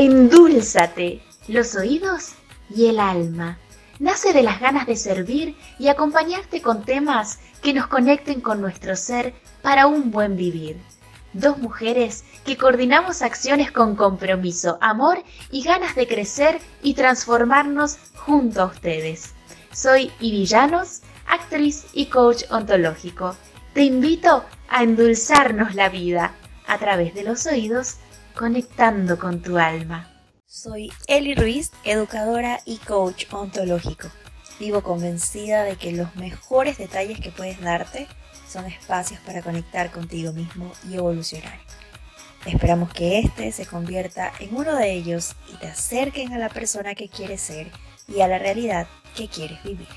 Endúlzate los oídos y el alma. Nace de las ganas de servir y acompañarte con temas que nos conecten con nuestro ser para un buen vivir. Dos mujeres que coordinamos acciones con compromiso, amor y ganas de crecer y transformarnos junto a ustedes. Soy Ivillanos, actriz y coach ontológico. Te invito a endulzarnos la vida a través de los oídos, conectando con tu alma. Soy Eli Ruiz, educadora y coach ontológico. Vivo convencida de que los mejores detalles que puedes darte son espacios para conectar contigo mismo y evolucionar. Esperamos que este se convierta en uno de ellos y te acerquen a la persona que quieres ser y a la realidad que quieres vivir.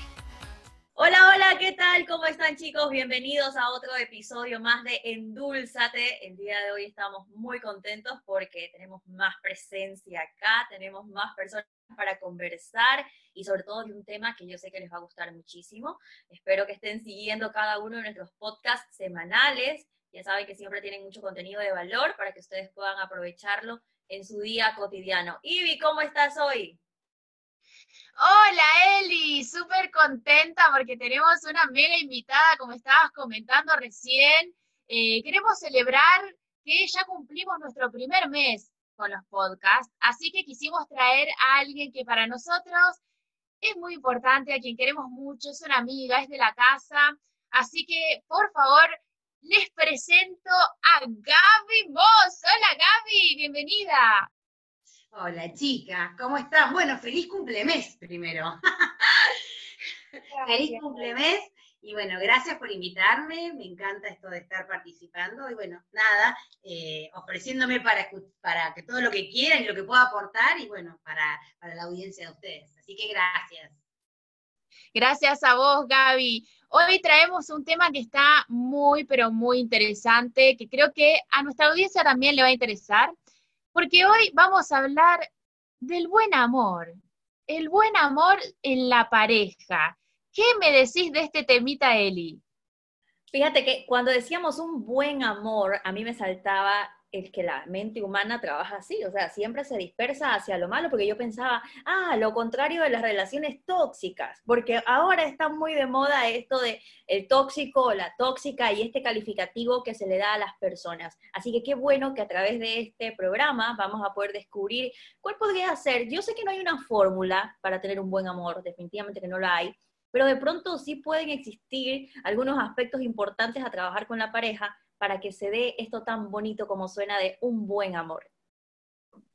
Hola, hola, ¿qué tal? ¿Cómo están chicos? Bienvenidos a otro episodio más de Endulzate. El día de hoy estamos muy contentos porque tenemos más presencia acá, tenemos más personas para conversar y sobre todo de un tema que yo sé que les va a gustar muchísimo. Espero que estén siguiendo cada uno de nuestros podcasts semanales. Ya saben que siempre tienen mucho contenido de valor para que ustedes puedan aprovecharlo en su día cotidiano. Ivy, ¿cómo estás hoy? Hola Eli, súper contenta porque tenemos una mega invitada, como estabas comentando recién. Eh, queremos celebrar que ya cumplimos nuestro primer mes con los podcasts, así que quisimos traer a alguien que para nosotros es muy importante, a quien queremos mucho, es una amiga, es de la casa, así que por favor les presento a Gaby Moss. Hola Gaby, bienvenida. Hola chicas, ¿cómo están? Bueno, feliz cumplemes primero. feliz cumplemes y bueno, gracias por invitarme, me encanta esto de estar participando y bueno, nada, eh, ofreciéndome para, para que todo lo que quieran y lo que pueda aportar y bueno, para, para la audiencia de ustedes. Así que gracias. Gracias a vos, Gaby. Hoy traemos un tema que está muy, pero muy interesante, que creo que a nuestra audiencia también le va a interesar porque hoy vamos a hablar del buen amor, el buen amor en la pareja. ¿Qué me decís de este temita, Eli? Fíjate que cuando decíamos un buen amor, a mí me saltaba es que la mente humana trabaja así, o sea, siempre se dispersa hacia lo malo, porque yo pensaba, ah, lo contrario de las relaciones tóxicas, porque ahora está muy de moda esto de el tóxico o la tóxica y este calificativo que se le da a las personas. Así que qué bueno que a través de este programa vamos a poder descubrir cuál podría ser. Yo sé que no hay una fórmula para tener un buen amor, definitivamente que no la hay, pero de pronto sí pueden existir algunos aspectos importantes a trabajar con la pareja para que se dé esto tan bonito como suena de un buen amor.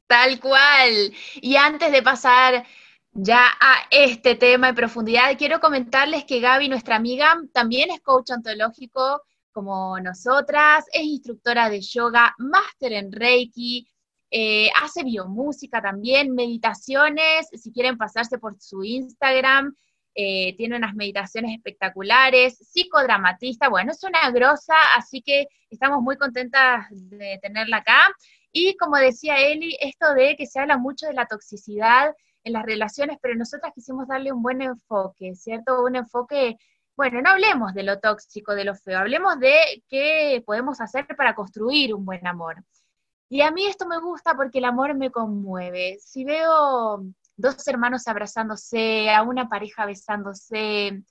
Tal cual. Y antes de pasar ya a este tema en profundidad, quiero comentarles que Gaby, nuestra amiga, también es coach ontológico como nosotras, es instructora de yoga, máster en Reiki, eh, hace biomúsica también, meditaciones, si quieren pasarse por su Instagram, eh, tiene unas meditaciones espectaculares, psicodramatista, bueno, es una grosa, así que estamos muy contentas de tenerla acá. Y como decía Eli, esto de que se habla mucho de la toxicidad en las relaciones, pero nosotras quisimos darle un buen enfoque, ¿cierto? Un enfoque, bueno, no hablemos de lo tóxico, de lo feo, hablemos de qué podemos hacer para construir un buen amor. Y a mí esto me gusta porque el amor me conmueve. Si veo dos hermanos abrazándose, a una pareja besándose,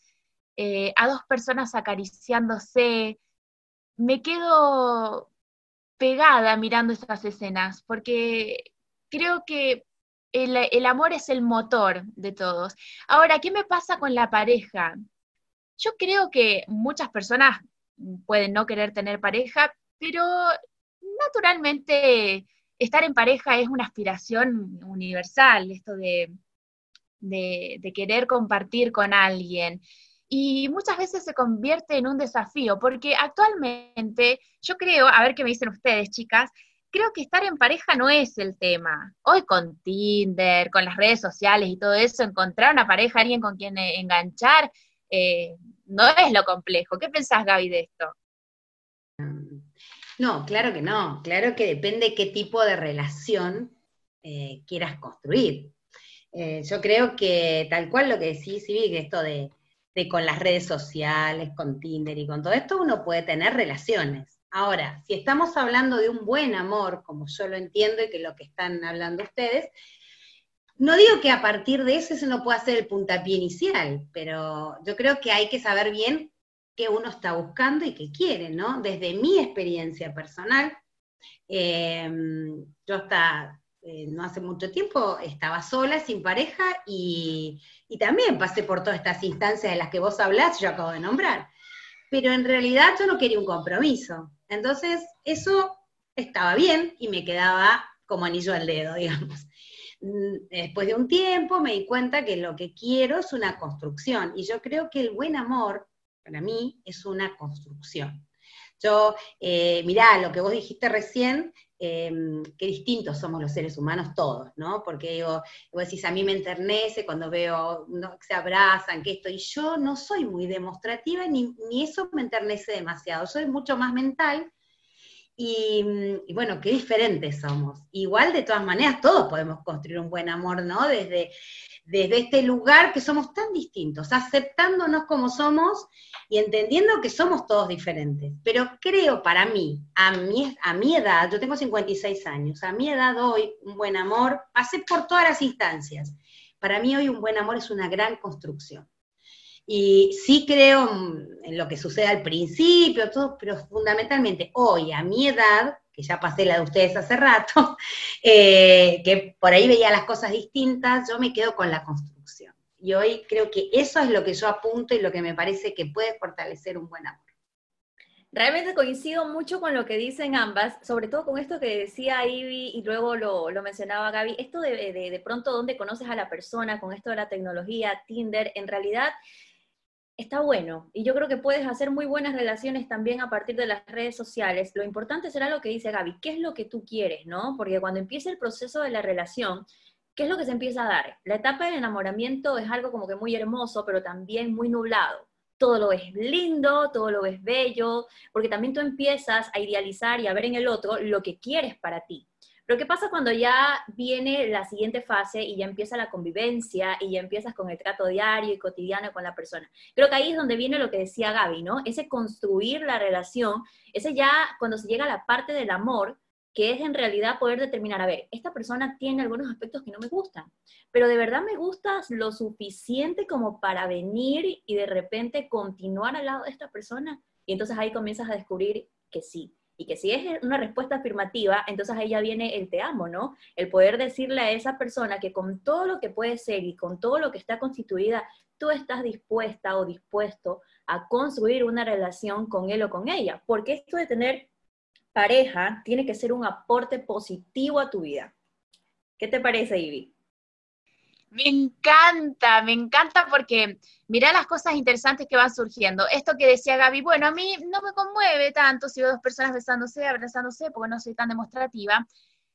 eh, a dos personas acariciándose. Me quedo pegada mirando estas escenas, porque creo que el, el, amor es el motor de todos. Ahora, ¿qué me pasa con la pareja? Yo creo que muchas personas pueden no querer tener pareja, pero naturalmente estar en pareja es una aspiración universal, esto de, querer compartir con alguien. Y muchas veces se convierte en un desafío, porque actualmente yo creo, a ver qué me dicen ustedes, chicas, creo que estar en pareja no es el tema. Hoy con Tinder, con las redes sociales y todo eso, encontrar una pareja, alguien con quien enganchar, eh, no es lo complejo. ¿Qué pensás, Gaby, de esto? No, claro que no. Claro que depende qué tipo de relación eh, quieras construir. Eh, yo creo que tal cual lo que decís, que esto de, con las redes sociales, con Tinder y con todo esto, uno puede tener relaciones. Ahora, si estamos hablando de un buen amor, como yo lo entiendo y que lo que están hablando ustedes, no digo que a partir de eso eso no pueda ser el puntapié inicial, pero yo creo que hay que saber bien qué uno está buscando y qué quiere, ¿no? Desde mi experiencia personal, em, yo hasta eh, no hace mucho tiempo estaba sola, sin pareja, y, y, también pasé por todas estas instancias de las que vos hablás, yo acabo de nombrar. Pero en realidad yo no quería un compromiso. Entonces, eso estaba bien y me quedaba como anillo al dedo, digamos. Después de un tiempo me di cuenta que lo que quiero es una construcción y yo creo que el buen amor para mí es una construcción. Yo, eh, mirá, lo que vos dijiste recién, em, qué distintos somos los seres humanos todos, ¿no? Porque digo, vos decís, a mí me enternece cuando veo que se abrazan, que esto, y yo no soy muy demostrativa, ni, ni eso me enternece demasiado, soy mucho más mental, y, bueno, qué diferentes somos. Igual, de todas maneras, todos podemos construir un buen amor, ¿no? Desde, desde este lugar que somos tan distintos, aceptándonos como somos y entendiendo que somos todos diferentes. Pero creo para mí, a mi, a mi edad, yo tengo 56 años, a mi edad hoy, un buen amor, pasé por todas las instancias. Para mí hoy un buen amor es una gran construcción. Y sí creo en lo que sucede al principio, todo, pero fundamentalmente hoy, a mi edad, que ya pasé la de ustedes hace rato, eh, que por ahí veía las cosas distintas, yo me quedo con la construcción. Y hoy creo que eso es lo que yo apunto y lo que me parece que puede fortalecer un buen amor. Realmente coincido mucho con lo que dicen ambas, sobre todo con esto que decía Ivy y luego lo, mencionaba Gaby, esto de, de pronto dónde conoces a la persona, con esto de la tecnología, Tinder, en realidad está bueno. Y yo creo que puedes hacer muy buenas relaciones también a partir de las redes sociales. Lo importante será lo que dice Gaby, qué es lo que tú quieres, ¿no? Porque cuando empieza el proceso de la relación, ¿qué es lo que se empieza a dar? La etapa del enamoramiento es algo como que muy hermoso, pero también muy nublado. Todo lo ves lindo, todo lo ves bello, porque también tú empiezas a idealizar y a ver en el otro lo que quieres para ti. Pero ¿qué pasa cuando ya viene la siguiente fase y ya empieza la convivencia y ya empiezas con el trato diario y cotidiano con la persona? Creo que ahí es donde viene lo que decía Gaby, ¿no? Ese construir la relación, ese ya cuando se llega a la parte del amor, que es en realidad poder determinar, a ver, esta persona tiene algunos aspectos que no me gustan, pero de verdad me gustas lo suficiente como para venir y de repente continuar al lado de esta persona. Y entonces ahí comienzas a descubrir que sí, y que si es una respuesta afirmativa, entonces ahí ya viene el te amo, ¿no? El poder decirle a esa persona que con todo lo que puede ser y con todo lo que está constituida, tú estás dispuesta o dispuesto a construir una relación con él o con ella. Porque esto de tener pareja tiene que ser un aporte positivo a tu vida. ¿Qué te parece, Ivy? Me encanta, me encanta porque mira las cosas interesantes que van surgiendo. Esto que decía Gaby, bueno, a mí no me conmueve tanto si veo dos personas besándose, abrazándose, porque no soy tan demostrativa.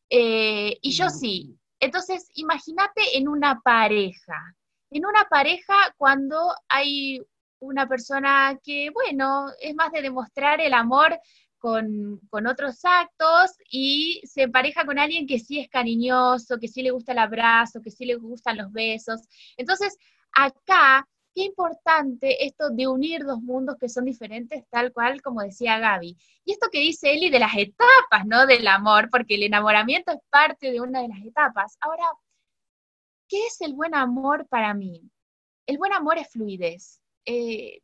Eh, y yo sí. Entonces, imagínate en una pareja. En una pareja cuando hay una persona que, bueno, es más de demostrar el amor con, otros actos y se empareja con alguien que sí es cariñoso, que sí le gusta el abrazo, que sí le gustan los besos. Entonces, acá, qué importante esto de unir dos mundos que son diferentes, tal cual como decía Gaby. Y esto que dice Eli de las etapas, ¿no? Del amor, porque el enamoramiento es parte de una de las etapas. Ahora, ¿qué es el buen amor para mí? El buen amor es fluidez. Eh,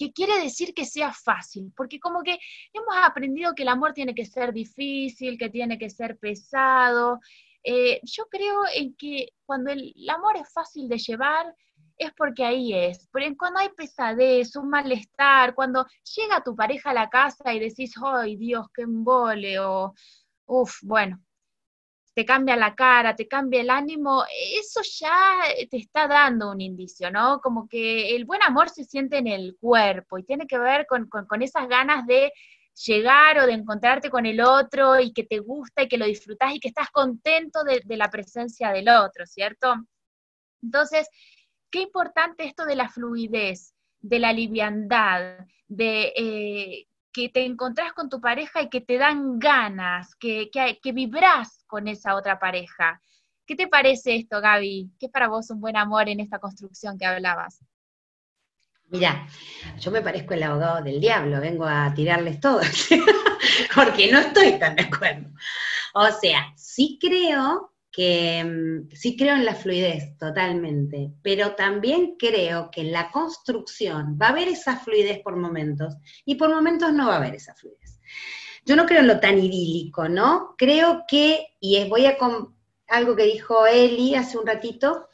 que quiere decir que sea fácil, porque como que hemos aprendido que el amor tiene que ser difícil, que tiene que ser pesado. Eh, yo creo en que cuando el, amor es fácil de llevar, es porque ahí es. Porque cuando hay pesadez, un malestar, cuando llega tu pareja a la casa y decís, ¡ay Dios, qué embole! o, uff, bueno, te cambia la cara, te cambia el ánimo, eso ya te está dando un indicio, ¿no? Como que el buen amor se siente en el cuerpo y tiene que ver con, esas ganas de llegar o de encontrarte con el otro y que te gusta y que lo disfrutas y que estás contento de, la presencia del otro, ¿cierto? Entonces, qué importante esto de la fluidez, de la liviandad, de eh, que te encontrás con tu pareja y que te dan ganas, que, que, que vibras con esa otra pareja. ¿Qué te parece esto, Gaby? ¿Qué es para vos un buen amor en esta construcción que hablabas? Mira, yo me parezco el abogado del diablo, vengo a tirarles todo, porque no estoy tan de acuerdo. O sea, sí creo que mm, sí creo en la fluidez totalmente, pero también creo que en la construcción va a haber esa fluidez por momentos y por momentos no va a haber esa fluidez. Yo no creo en lo tan idílico, ¿no? Creo que, y voy a con algo que dijo Eli hace un ratito,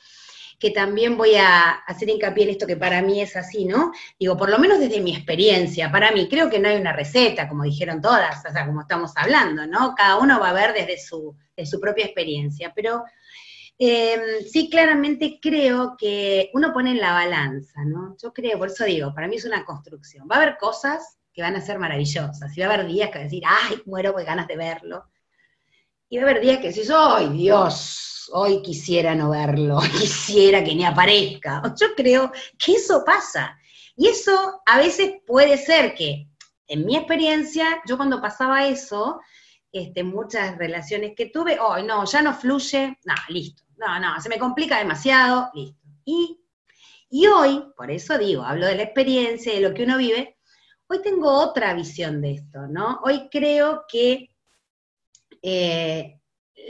que también voy a hacer hincapié en esto que para mí es así, ¿no? Digo, por lo menos desde mi experiencia, para mí, creo que no hay una receta, como dijeron todas, o sea, como estamos hablando, ¿no? Cada uno va a ver desde su, su propia experiencia, pero em, sí claramente creo que uno pone en la balanza, ¿no? Yo creo, por eso digo, para mí es una construcción. Va a haber cosas que van a ser maravillosas, y va a haber días que decir, ay, muero por ganas de verlo. Y va a haber días que decís, ¡ay, Dios! hoy quisiera no verlo, quisiera que ni aparezca. Yo creo que eso pasa. Y eso a veces puede ser que, en mi experiencia, yo cuando pasaba eso, este, muchas relaciones que tuve, hoy no, ya no fluye, no, listo, no, no, se me complica demasiado, listo. Y, y hoy, por eso digo, hablo de la experiencia, de lo que uno vive, hoy tengo otra visión de esto, ¿no? Hoy creo que eh,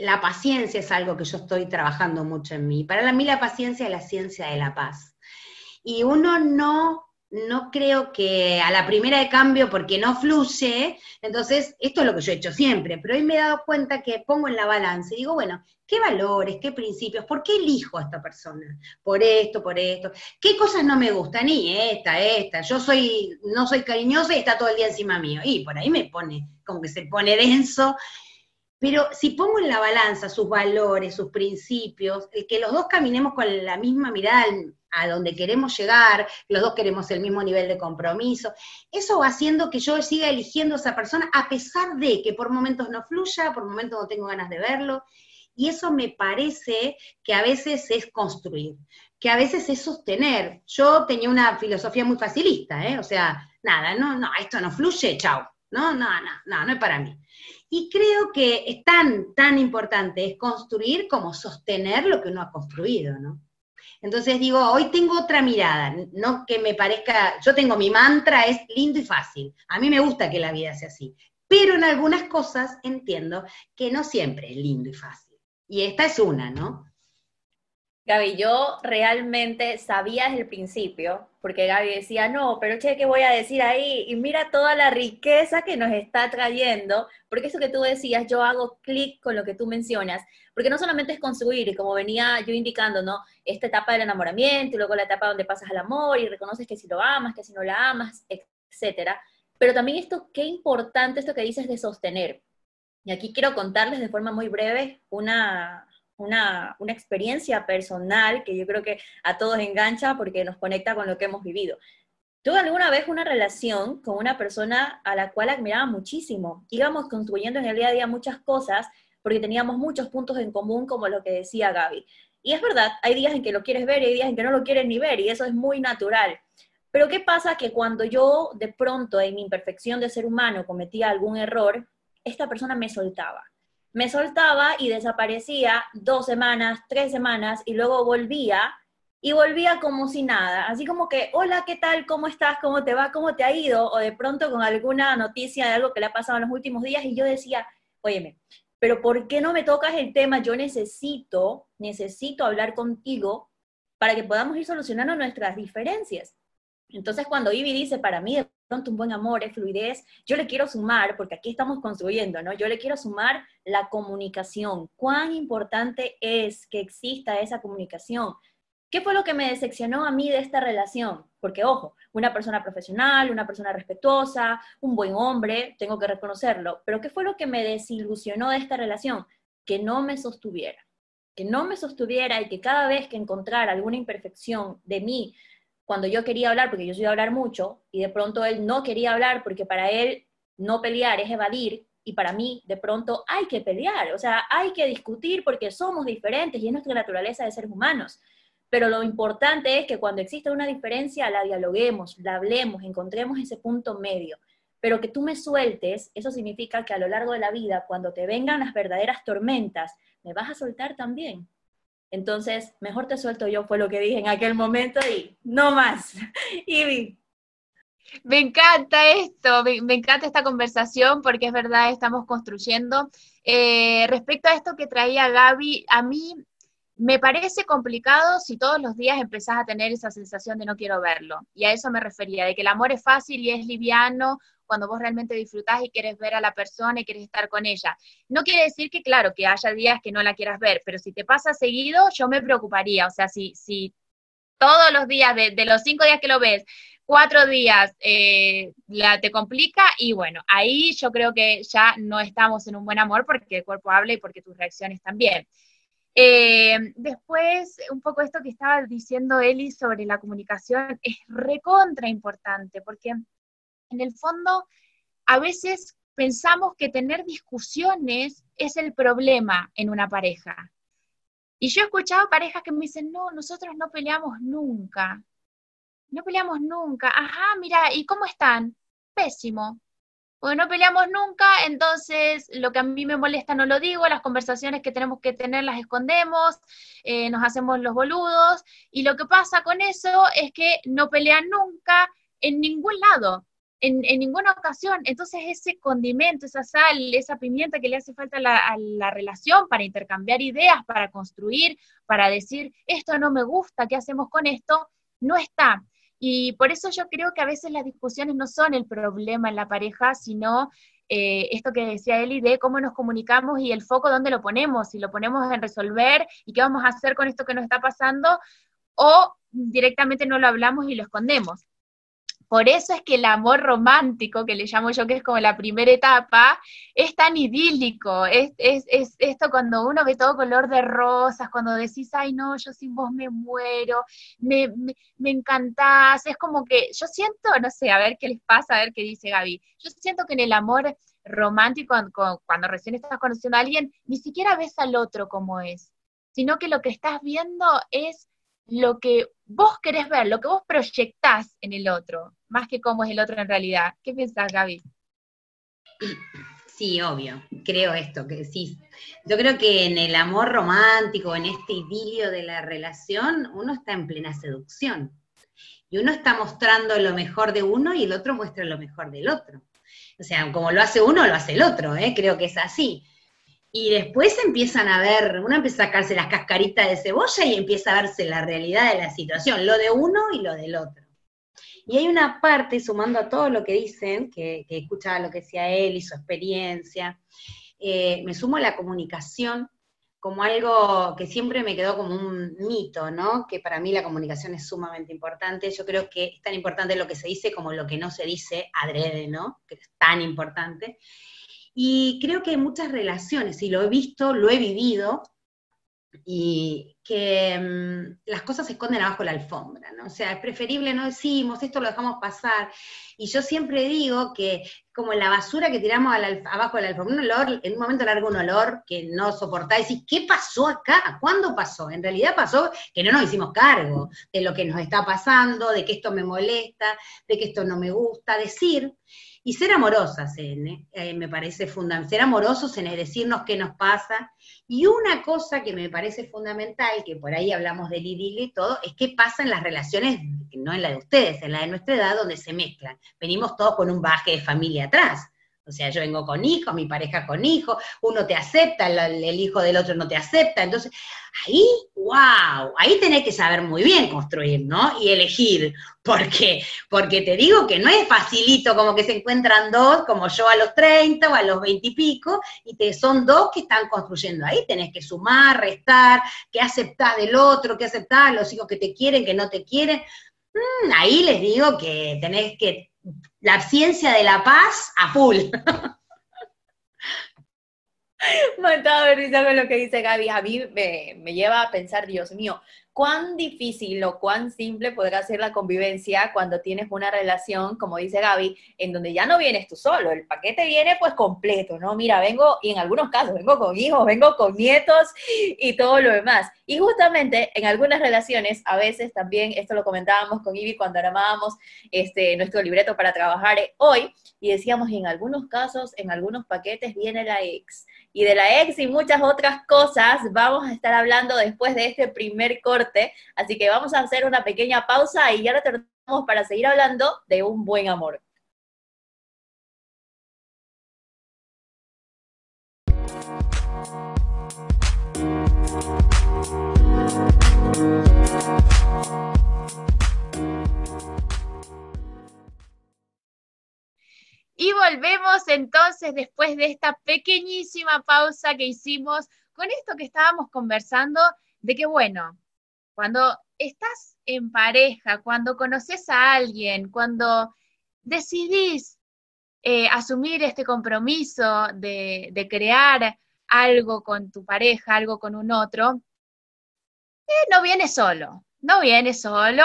la paciencia es algo que yo estoy trabajando mucho en mí. Para mí la paciencia es la ciencia de la paz. Y uno no, no creo que a la primera de cambio, porque no fluye, entonces esto es lo que yo he hecho siempre, pero hoy me he dado cuenta que pongo en la balanza y digo, bueno, ¿qué valores, qué principios, por qué elijo a esta persona? Por esto, por esto. ¿Qué cosas no me gustan? Y esta, esta, yo soy, no soy cariñosa y está todo el día encima mío. Y por ahí me pone, como que se pone denso pero si pongo en la balanza sus valores, sus principios, el que los dos caminemos con la misma mirada a donde queremos llegar, los dos queremos el mismo nivel de compromiso, eso va haciendo que yo siga eligiendo a esa persona a pesar de que por momentos no fluya, por momentos no tengo ganas de verlo, y eso me parece que a veces es construir, que a veces es sostener. Yo tenía una filosofía muy facilista, ¿eh? o sea, nada, no, no, esto no fluye, chao, no, no, no, no, no es para mí. Y creo que es tan, tan importante es construir como sostener lo que uno ha construido, ¿no? Entonces digo, hoy tengo otra mirada, no que me parezca, yo tengo mi mantra, es lindo y fácil. A mí me gusta que la vida sea así, pero en algunas cosas entiendo que no siempre es lindo y fácil. Y esta es una, ¿no? Gaby, yo realmente sabía desde el principio, porque Gaby decía, no, pero che, ¿qué voy a decir ahí? Y mira toda la riqueza que nos está trayendo, porque eso que tú decías, yo hago clic con lo que tú mencionas, porque no solamente es construir, y como venía yo indicando, ¿no? Esta etapa del enamoramiento, y luego la etapa donde pasas al amor y reconoces que si lo amas, que si no la amas, etcétera. Pero también esto, qué importante esto que dices de sostener. Y aquí quiero contarles de forma muy breve una, una, experiencia personal que yo creo que a todos engancha porque nos conecta con lo que hemos vivido. Tuve alguna vez una relación con una persona a la cual admiraba muchísimo. Íbamos construyendo en el día a día muchas cosas porque teníamos muchos puntos en común, como lo que decía Gaby. Y es verdad, hay días en que lo quieres ver y hay días en que no lo quieres ni ver, y eso es muy natural. Pero ¿qué pasa? Que cuando yo de pronto en mi imperfección de ser humano cometía algún error, esta persona me soltaba me soltaba y desaparecía dos semanas, tres semanas y luego volvía y volvía como si nada, así como que, hola, ¿qué tal? ¿Cómo estás? ¿Cómo te va? ¿Cómo te ha ido? O de pronto con alguna noticia de algo que le ha pasado en los últimos días y yo decía, óyeme, pero ¿por qué no me tocas el tema? Yo necesito, necesito hablar contigo para que podamos ir solucionando nuestras diferencias. Entonces cuando Ivy dice, para mí pronto un buen amor, es fluidez, yo le quiero sumar, porque aquí estamos construyendo, ¿no? Yo le quiero sumar la comunicación. ¿Cuán importante es que exista esa comunicación? ¿Qué fue lo que me decepcionó a mí de esta relación? Porque, ojo, una persona profesional, una persona respetuosa, un buen hombre, tengo que reconocerlo, pero ¿qué fue lo que me desilusionó de esta relación? Que no me sostuviera, que no me sostuviera y que cada vez que encontrara alguna imperfección de mí, cuando yo quería hablar, porque yo soy de hablar mucho, y de pronto él no quería hablar porque para él no pelear es evadir, y para mí de pronto hay que pelear, o sea, hay que discutir porque somos diferentes y es nuestra naturaleza de seres humanos. Pero lo importante es que cuando existe una diferencia la dialoguemos, la hablemos, encontremos ese punto medio. Pero que tú me sueltes, eso significa que a lo largo de la vida, cuando te vengan las verdaderas tormentas, me vas a soltar también. Entonces, mejor te suelto yo, fue lo que dije en aquel momento y no más. Ivy. Me encanta esto, me, encanta esta conversación porque es verdad, estamos construyendo. Eh, respecto a esto que traía Gaby, a mí me parece complicado si todos los días empezás a tener esa sensación de no quiero verlo. Y a eso me refería, de que el amor es fácil y es liviano cuando vos realmente disfrutás y quieres ver a la persona y quieres estar con ella. No quiere decir que, claro, que haya días que no la quieras ver, pero si te pasa seguido, yo me preocuparía. O sea, si, si todos los días, de, los cinco días que lo ves, cuatro días eh, la, te complica y bueno, ahí yo creo que ya no estamos en un buen amor porque el cuerpo habla y porque tus reacciones también. Eh, después, un poco esto que estaba diciendo Eli sobre la comunicación es recontra importante, porque en el fondo a veces pensamos que tener discusiones es el problema en una pareja. Y yo he escuchado parejas que me dicen, no, nosotros no peleamos nunca. No peleamos nunca. Ajá, mira, ¿y cómo están? Pésimo porque no peleamos nunca, entonces lo que a mí me molesta no lo digo, las conversaciones que tenemos que tener las escondemos, eh, nos hacemos los boludos, y lo que pasa con eso es que no pelean nunca en ningún lado, en, ninguna ocasión. Entonces ese condimento, esa sal, esa pimienta que le hace falta a la relación para intercambiar ideas, para construir, para decir, esto no me gusta, ¿qué hacemos con esto? No está. Y por eso yo creo que a veces las discusiones no son el problema en la pareja, sino eh, esto que decía Eli de cómo nos comunicamos y el foco dónde lo ponemos, si lo ponemos en resolver y qué vamos a hacer con esto que nos está pasando, o directamente no lo hablamos y lo escondemos. Por eso es que el amor romántico, que le llamo yo, que es como la primera etapa, es tan idílico. Es, esto cuando uno ve todo color de rosas, cuando decís, ay no, yo sin vos me muero, me, me, encantás. Es como que yo siento, no sé, a ver qué les pasa, a ver qué dice Gaby. Yo siento que en el amor romántico, cuando, cuando recién estás conociendo a alguien, ni siquiera ves al otro como es, sino que lo que estás viendo es lo que vos querés ver, lo que vos proyectás en el otro, más que cómo es el otro en realidad. ¿Qué piensas, Gaby? Sí, obvio, creo esto, que sí. Yo creo que en el amor romántico, en este idilio de la relación, uno está en plena seducción. Y uno está mostrando lo mejor de uno y el otro muestra lo mejor del otro. O sea, como lo hace uno, lo hace el otro, ¿eh? creo que es así. Y después empiezan a ver, uno empieza a sacarse las cascaritas de cebolla y empieza a verse la realidad de la situación, lo de uno y lo del otro. Y hay una parte, sumando a todo lo que dicen, que, escuchaba lo que decía él y su experiencia, eh, me sumo a la comunicación como algo que siempre me quedó como un mito, ¿no? Que para mí la comunicación es sumamente importante. Yo creo que es tan importante lo que se dice como lo que no se dice adrede, ¿no? Que es tan importante. Y creo que hay muchas relaciones, y lo he visto, lo he vivido, y que mm, las cosas se esconden abajo de la alfombra, ¿no? O sea, es preferible no decimos, esto lo dejamos pasar. Y yo siempre digo que como la basura que tiramos abajo de la alfombra, un olor, en un momento larga un olor que no soportáis, y ¿qué pasó acá? ¿Cuándo pasó? En realidad pasó que no nos hicimos cargo de lo que nos está pasando, de que esto me molesta, de que esto no me gusta, decir. Y ser amorosas, eh, me parece fundamental, ser amorosos en decirnos qué nos pasa. Y una cosa que me parece fundamental, que por ahí hablamos del idilio y todo, es qué pasa en las relaciones, no en la de ustedes, en la de nuestra edad, donde se mezclan. Venimos todos con un baje de familia atrás. O sea, yo vengo con hijos, mi pareja con hijos, uno te acepta, el, hijo del otro no te acepta. Entonces, ahí, wow, ahí tenés que saber muy bien construir, ¿no? Y elegir. ¿Por qué? Porque te digo que no es facilito como que se encuentran dos, como yo a los 30 o a los 20 y pico, y te, son dos que están construyendo. Ahí tenés que sumar, restar, qué aceptar del otro, qué aceptar, los hijos que te quieren, que no te quieren. Mm, ahí les digo que tenés que la ciencia de la paz a full. Matado de risa con lo que dice Gaby. A mí me, me, lleva a pensar, Dios mío, cuán difícil o cuán simple podrá ser la convivencia cuando tienes una relación, como dice Gaby, en donde ya no vienes tú solo, el paquete viene pues completo, ¿no? Mira, vengo, y en algunos casos, vengo con hijos, vengo con nietos y todo lo demás. Y justamente en algunas relaciones, a veces también, esto lo comentábamos con Ivy cuando armábamos este, nuestro libreto para trabajar hoy, y decíamos, en algunos casos, en algunos paquetes viene la ex, y de la ex y muchas otras cosas vamos a estar hablando después de este primer corte. Así que vamos a hacer una pequeña pausa y ya retornamos para seguir hablando de un buen amor. Y volvemos entonces después de esta pequeñísima pausa que hicimos con esto que estábamos conversando, de que bueno, cuando estás en pareja, cuando conoces a alguien, cuando decidís eh, asumir este compromiso de, crear algo con tu pareja, algo con un otro, eh, no viene solo, no viene solo,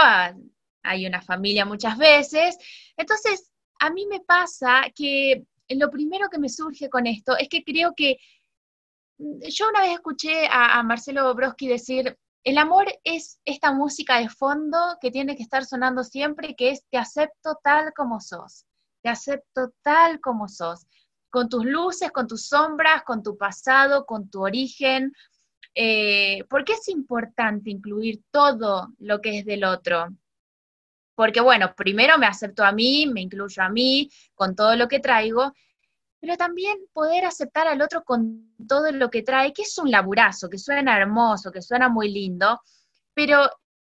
hay una familia muchas veces, entonces a mí me pasa que lo primero que me surge con esto es que creo que mm, yo una vez escuché a, Marcelo Broski decir, el amor es esta música de fondo que tiene que estar sonando siempre, que es te acepto tal como sos, te acepto tal como sos, con tus luces, con tus sombras, con tu pasado, con tu origen. Eh, ¿Por qué es importante incluir todo lo que es del otro? Porque bueno, primero me acepto a mí, me incluyo a mí, con todo lo que traigo, pero también poder aceptar al otro con todo lo que trae, que es un laburazo, que suena hermoso, que suena muy lindo, pero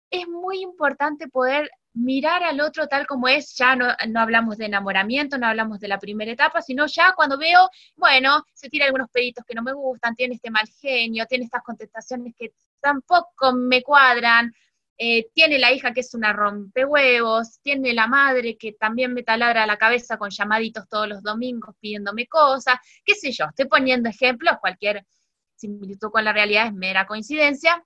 es muy importante poder mirar al otro tal como es, ya no, no, hablamos de enamoramiento, no hablamos de la primera etapa, sino ya cuando veo, bueno, se tira algunos peditos que no me gustan, tiene este mal genio, tiene estas contestaciones que tampoco me cuadran, eh, tiene la hija que es una rompehuevos, tiene la madre que también me taladra la cabeza con llamaditos todos los domingos pidiéndome cosas, qué sé yo, estoy poniendo ejemplos, cualquier similitud con la realidad es mera coincidencia,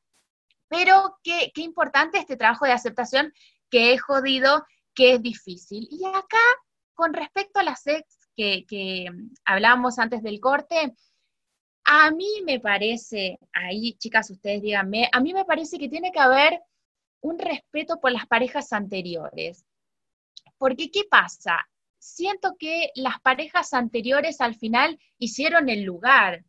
pero qué, qué importante este trabajo de aceptación que he jodido, que es difícil. Y acá, con respecto a las ex que, que hablábamos antes del corte, a mí me parece, ahí chicas, ustedes díganme, a mí me parece que tiene que haber un respeto por las parejas anteriores. Porque, ¿qué pasa? Siento que las parejas anteriores al final hicieron el lugar.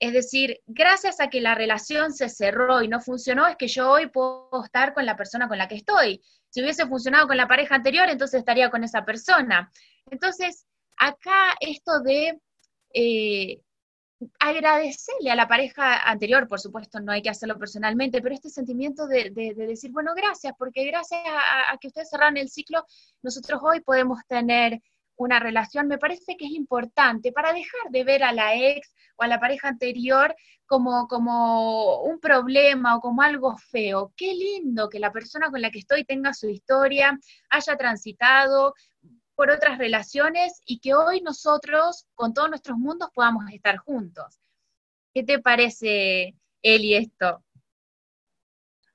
Es decir, gracias a que la relación se cerró y no funcionó, es que yo hoy puedo estar con la persona con la que estoy. Si hubiese funcionado con la pareja anterior, entonces estaría con esa persona. Entonces, acá esto de eh, agradecerle a la pareja anterior, por supuesto no hay que hacerlo personalmente, pero este sentimiento de, decir, bueno, gracias, porque gracias a, que ustedes cerraron el ciclo, nosotros hoy podemos tener una relación, me parece que es importante para dejar de ver a la ex o a la pareja anterior como, como un problema o como algo feo. Qué lindo que la persona con la que estoy tenga su historia, haya transitado, por otras relaciones y que hoy nosotros, con todos nuestros mundos, podamos estar juntos. ¿Qué te parece, Eli, esto?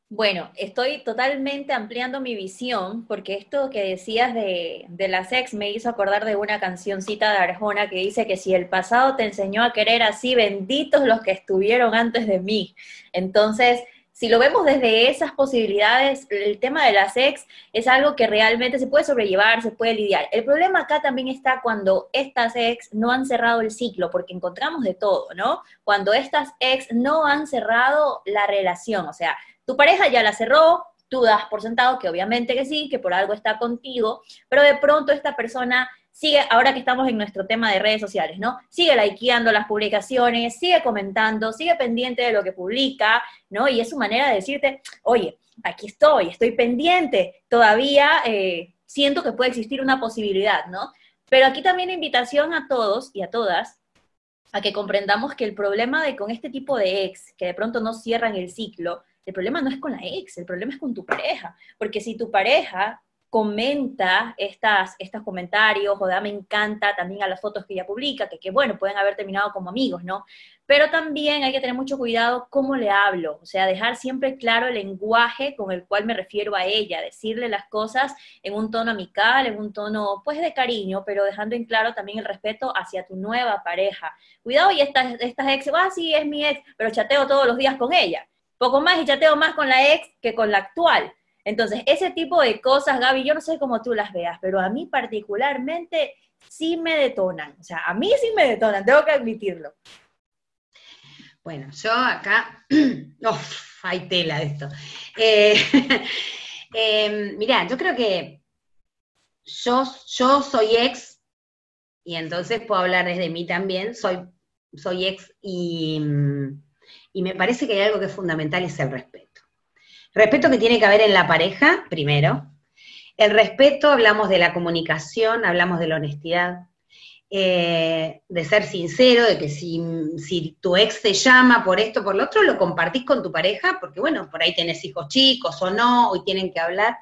Bueno, estoy totalmente ampliando mi visión porque esto que decías de, de la sex me hizo acordar de una cancioncita de Arjona que dice que si el pasado te enseñó a querer así, benditos los que estuvieron antes de mí. Entonces, si lo vemos desde esas posibilidades, el tema de las ex es algo que realmente se puede sobrellevar, se puede lidiar. El problema acá también está cuando estas ex no han cerrado el ciclo, porque encontramos de todo, ¿no? Cuando estas ex no han cerrado la relación, o sea, tu pareja ya la cerró, tú das por sentado que obviamente que sí, que por algo está contigo, pero de pronto esta persona sigue, ahora que estamos en nuestro tema de redes sociales, ¿no? Sigue likeando las publicaciones, sigue comentando, sigue pendiente de lo que publica, ¿no? Y es su manera de decirte, oye, aquí estoy, estoy pendiente, todavía eh, siento que puede existir una posibilidad, ¿no? Pero aquí también invitación a todos y a todas a que comprendamos que el problema de con este tipo de ex, que de pronto no cierran el ciclo, el problema no es con la ex, el problema es con tu pareja, porque si tu pareja comenta estas, estos comentarios o me encanta también a las fotos que ella publica, que, que bueno, pueden haber terminado como amigos, ¿no? Pero también hay que tener mucho cuidado cómo le hablo, o sea, dejar siempre claro el lenguaje con el cual me refiero a ella, decirle las cosas en un tono amical, en un tono pues de cariño, pero dejando en claro también el respeto hacia tu nueva pareja. Cuidado y estas, estas ex, ah, sí, es mi ex, pero chateo todos los días con ella. Poco más y chateo más con la ex que con la actual. Entonces, ese tipo de cosas, Gaby, yo no sé cómo tú las veas, pero a mí particularmente sí me detonan. O sea, a mí sí me detonan, tengo que admitirlo. Bueno, yo acá, uf, hay tela de esto. Eh, eh, mirá, yo creo que yo, yo soy ex, y entonces puedo hablar desde mí también, soy, soy ex y, y me parece que hay algo que es fundamental y es el respeto. Respeto que tiene que haber en la pareja, primero. El respeto, hablamos de la comunicación, hablamos de la honestidad, eh, de ser sincero, de que si, tu ex te llama por esto, por lo otro, lo compartís con tu pareja, porque bueno, por ahí tenés hijos chicos o no, hoy tienen que hablar.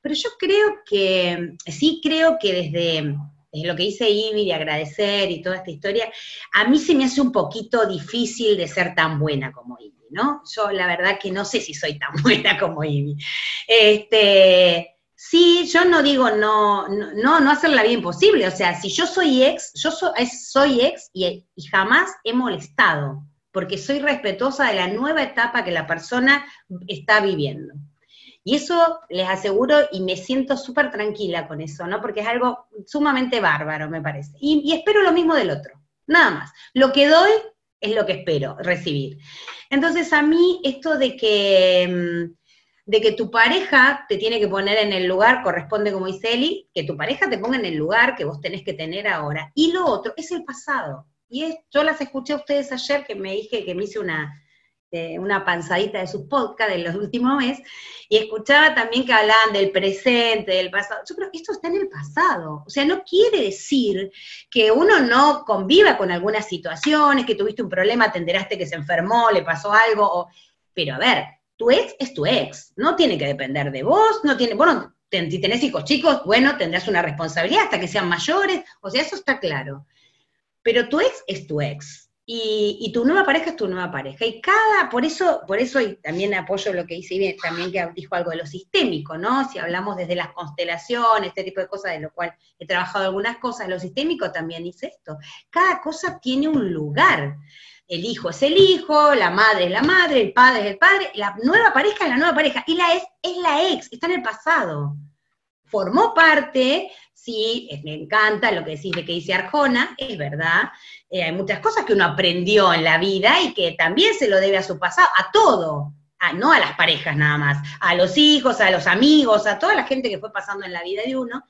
Pero yo creo que, sí creo que desde, lo que dice Ivy de agradecer y toda esta historia, a mí se me hace un poquito difícil de ser tan buena como Ivy, ¿no? Yo la verdad que no sé si soy tan buena como Ivy. Este, Sí, yo no digo no, no, no hacer la vida imposible. O sea, si yo soy ex, yo soy ex y, jamás he molestado, porque soy respetuosa de la nueva etapa que la persona está viviendo. Y eso les aseguro y me siento súper tranquila con eso, ¿no? Porque es algo sumamente bárbaro, me parece. Y espero lo mismo del otro, nada más. Lo que doy es lo que espero recibir. Entonces, a mí esto de que mm, de que tu pareja te tiene que poner en el lugar, corresponde como dice Eli, que tu pareja te ponga en el lugar que vos tenés que tener ahora. Y lo otro es el pasado. Y yo las escuché a ustedes ayer que me dije que me hice una, una panzadita de sus podcasts de los últimos meses, y escuchaba también que hablaban del presente, del pasado. Yo creo que esto está en el pasado. O sea, no quiere decir que uno no conviva con algunas situaciones, que tuviste un problema, te enteraste que se enfermó, le pasó algo, pero a ver, tu ex es tu ex, no tiene que depender de vos, no tiene, bueno, si tenés hijos chicos, bueno, tendrás una responsabilidad hasta que sean mayores, o sea, eso está claro. Pero tu ex es tu ex. Y, tu nueva pareja es tu nueva pareja. Y cada, por eso, por eso también apoyo lo que dice también que dijo algo de lo sistémico, ¿no? Si hablamos desde las constelaciones, este tipo de cosas, de lo cual he trabajado algunas cosas, lo sistémico también dice esto. Cada cosa tiene un lugar el hijo es el hijo, la madre es la madre, el padre es el padre, la nueva pareja es la nueva pareja, y la ex es la ex, está en el pasado. Formó parte, sí, me encanta lo que decís de que dice Arjona, es verdad, eh, hay muchas cosas que uno aprendió en la vida y que también se lo debe a su pasado, a todo, no a las parejas nada más, a los hijos, a los amigos, a toda la gente que fue pasando en la vida de uno,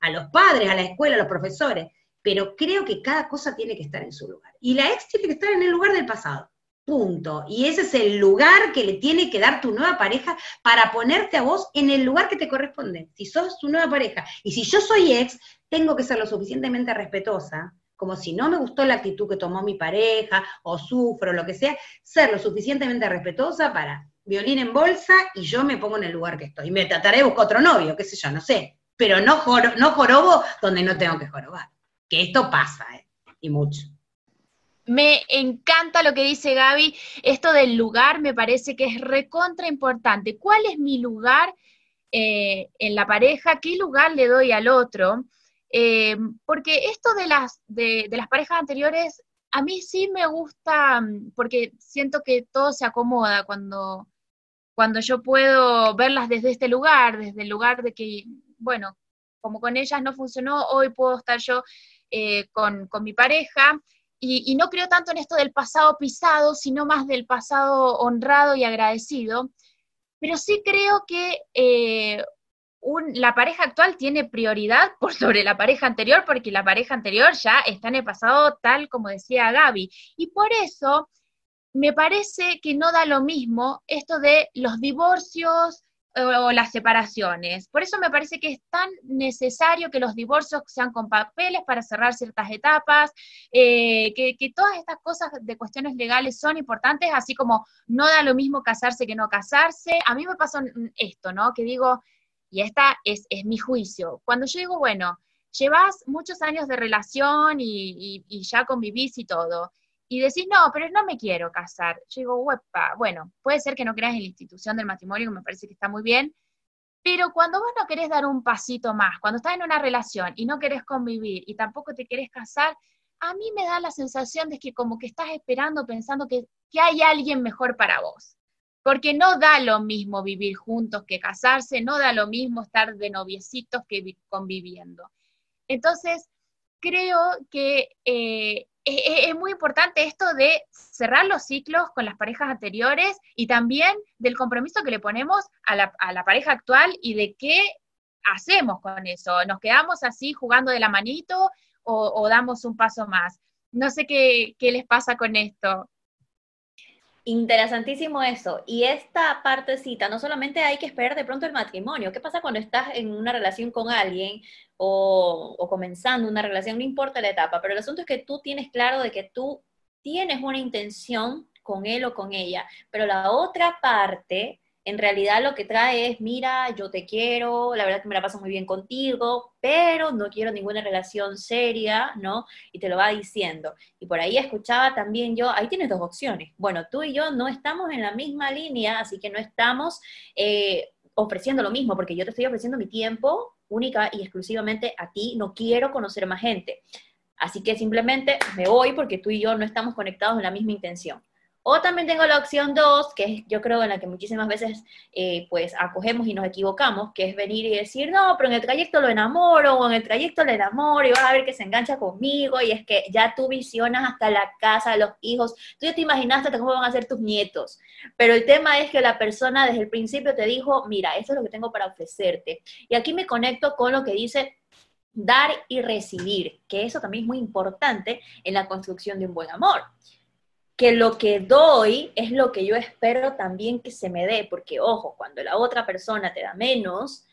a los padres, a la escuela, a los profesores pero creo que cada cosa tiene que estar en su lugar. Y la ex tiene que estar en el lugar del pasado. Punto. Y ese es el lugar que le tiene que dar tu nueva pareja para ponerte a vos en el lugar que te corresponde. Si sos tu nueva pareja y si yo soy ex, tengo que ser lo suficientemente respetuosa, como si no me gustó la actitud que tomó mi pareja o sufro, lo que sea, ser lo suficientemente respetuosa para violín en bolsa y yo me pongo en el lugar que estoy. Me trataré de buscar otro novio, qué sé yo, no sé. Pero no, no jorobo donde no tengo que jorobar que esto pasa, ¿eh? y mucho. Me encanta lo que dice Gaby. Esto del lugar me parece que es recontra importante. ¿Cuál es mi lugar eh, en la pareja? ¿Qué lugar le doy al otro? Eh, porque esto de las, de, las parejas anteriores, a mí sí me gusta, porque siento que todo se acomoda cuando, cuando yo puedo verlas desde este lugar, desde el lugar de que, bueno, como con ellas no funcionó, hoy puedo estar yo eh, con, mi pareja. Y, no creo tanto en esto del pasado pisado, sino más del pasado honrado y agradecido. Pero sí creo que eh, la pareja actual tiene prioridad sobre la pareja anterior, porque la pareja anterior ya está en el pasado tal como decía Gaby. Y por eso me parece que no da lo mismo esto de los divorcios, o las separaciones. Por eso me parece que es tan necesario que los divorcios sean con papeles para cerrar ciertas etapas, eh, que, todas estas cosas de cuestiones legales son importantes, así como no da lo mismo casarse que no casarse. A mí me pasó esto, ¿no? Que digo, y esta es, mi juicio, cuando yo digo, bueno, llevas muchos años de relación y, ya convivís y todo, y decís, no, pero no me quiero casar. Yo digo, bueno, puede ser que no creas en la institución del matrimonio, que me parece que está muy bien, pero cuando vos no querés dar un pasito más, cuando estás en una relación y no querés convivir y tampoco te querés casar, a mí me da la sensación de que como que estás esperando pensando que hay alguien mejor para vos. Porque no da lo mismo vivir juntos que casarse, no da lo mismo estar de noviecitos que conviviendo. Entonces, creo que eh, es, muy importante esto de cerrar los ciclos con las parejas anteriores y también del compromiso que le ponemos a la, pareja actual y de qué hacemos con eso. ¿Nos quedamos así jugando de la manito o, damos un paso más? No sé qué les pasa con esto. Interesantísimo eso. Y esta partecita, no solamente hay que esperar de pronto el matrimonio. ¿Qué pasa cuando estás en una relación con alguien o, comenzando una relación? No importa la etapa, pero el asunto es que tú tienes claro de que tú tienes una intención con él o con ella, pero la otra parte en realidad lo que trae es, mira, yo te quiero, la verdad que me la paso muy bien contigo, pero no quiero ninguna relación seria, ¿no? Y te lo va diciendo. Y por ahí escuchaba también yo, ahí tienes dos opciones. Bueno, tú y yo no estamos en la misma línea, así que no estamos eh, ofreciendo lo mismo, porque yo te estoy ofreciendo mi tiempo única y exclusivamente a ti, no quiero conocer más gente. Así que simplemente me voy porque tú y yo no estamos conectados en la misma intención. O también tengo la opción 2, que es yo creo en la que muchísimas veces eh, pues acogemos y nos equivocamos, que es venir y decir, no, pero en el trayecto lo enamoro, o en el trayecto le enamoro, y vas a ver que se engancha conmigo, y es que ya tú visionas hasta la casa, los hijos, tú ya te imaginaste hasta cómo van a ser tus nietos, pero el tema es que la persona desde el principio te dijo, mira, esto es lo que tengo para ofrecerte. Y aquí me conecto con lo que dice dar y recibir, que eso también es muy importante en la construcción de un buen amor que lo que doy es lo que yo espero también que se me dé, porque ojo, cuando la otra persona te da menos,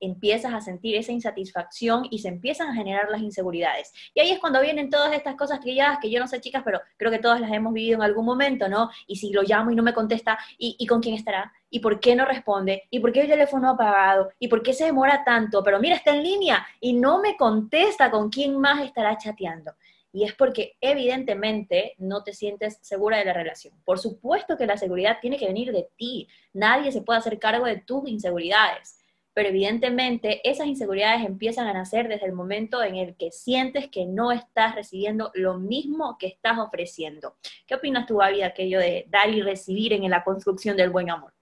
empiezas a sentir esa insatisfacción y se empiezan a generar las inseguridades. Y ahí es cuando vienen todas estas cosas trilladas que yo no sé, chicas, pero creo que todas las hemos vivido en algún momento, ¿no? Y si lo llamo y no me contesta, ¿y, y con quién estará? ¿Y por qué no responde? ¿Y por qué el teléfono apagado? ¿Y por qué se demora tanto? Pero mira, está en línea y no me contesta con quién más estará chateando y es porque evidentemente no te sientes segura de la relación. Por supuesto que la seguridad tiene que venir de ti, nadie se puede hacer cargo de tus inseguridades, pero evidentemente esas inseguridades empiezan a nacer desde el momento en el que sientes que no estás recibiendo lo mismo que estás ofreciendo. ¿Qué opinas tú, Gaby, de aquello de dar y recibir en la construcción del buen amor?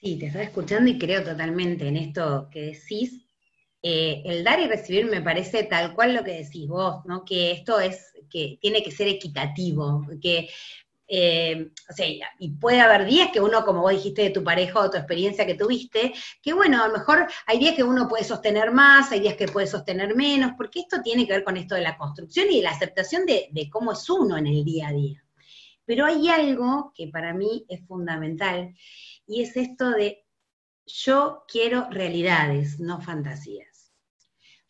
Sí, te estoy escuchando y creo totalmente en esto que decís, eh, el dar y recibir me parece tal cual lo que decís vos, ¿no? Que esto es, que tiene que ser equitativo, que, eh, o sea, y puede haber días que uno, como vos dijiste de tu pareja o tu experiencia que tuviste, que bueno, a lo mejor hay días que uno puede sostener más, hay días que puede sostener menos, porque esto tiene que ver con esto de la construcción y de la aceptación de, de cómo es uno en el día a día. Pero hay algo que para mí es fundamental, y es esto de yo quiero realidades, no fantasías.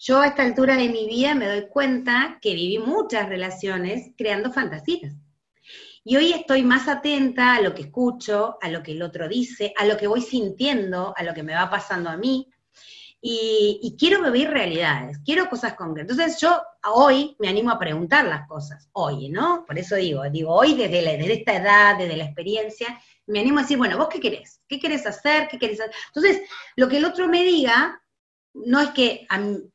Yo a esta altura de mi vida me doy cuenta que viví muchas relaciones creando fantasías. Y hoy estoy más atenta a lo que escucho, a lo que el otro dice, a lo que voy sintiendo, a lo que me va pasando a mí. Y, quiero vivir realidades, quiero cosas concretas. Entonces yo hoy me animo a preguntar las cosas, hoy, ¿no? Por eso digo, digo, hoy desde, desde esta edad, desde la experiencia, me animo a decir, bueno, ¿vos qué querés? ¿Qué querés hacer? ¿Qué querés hacer? Entonces, lo que el otro me diga, no es que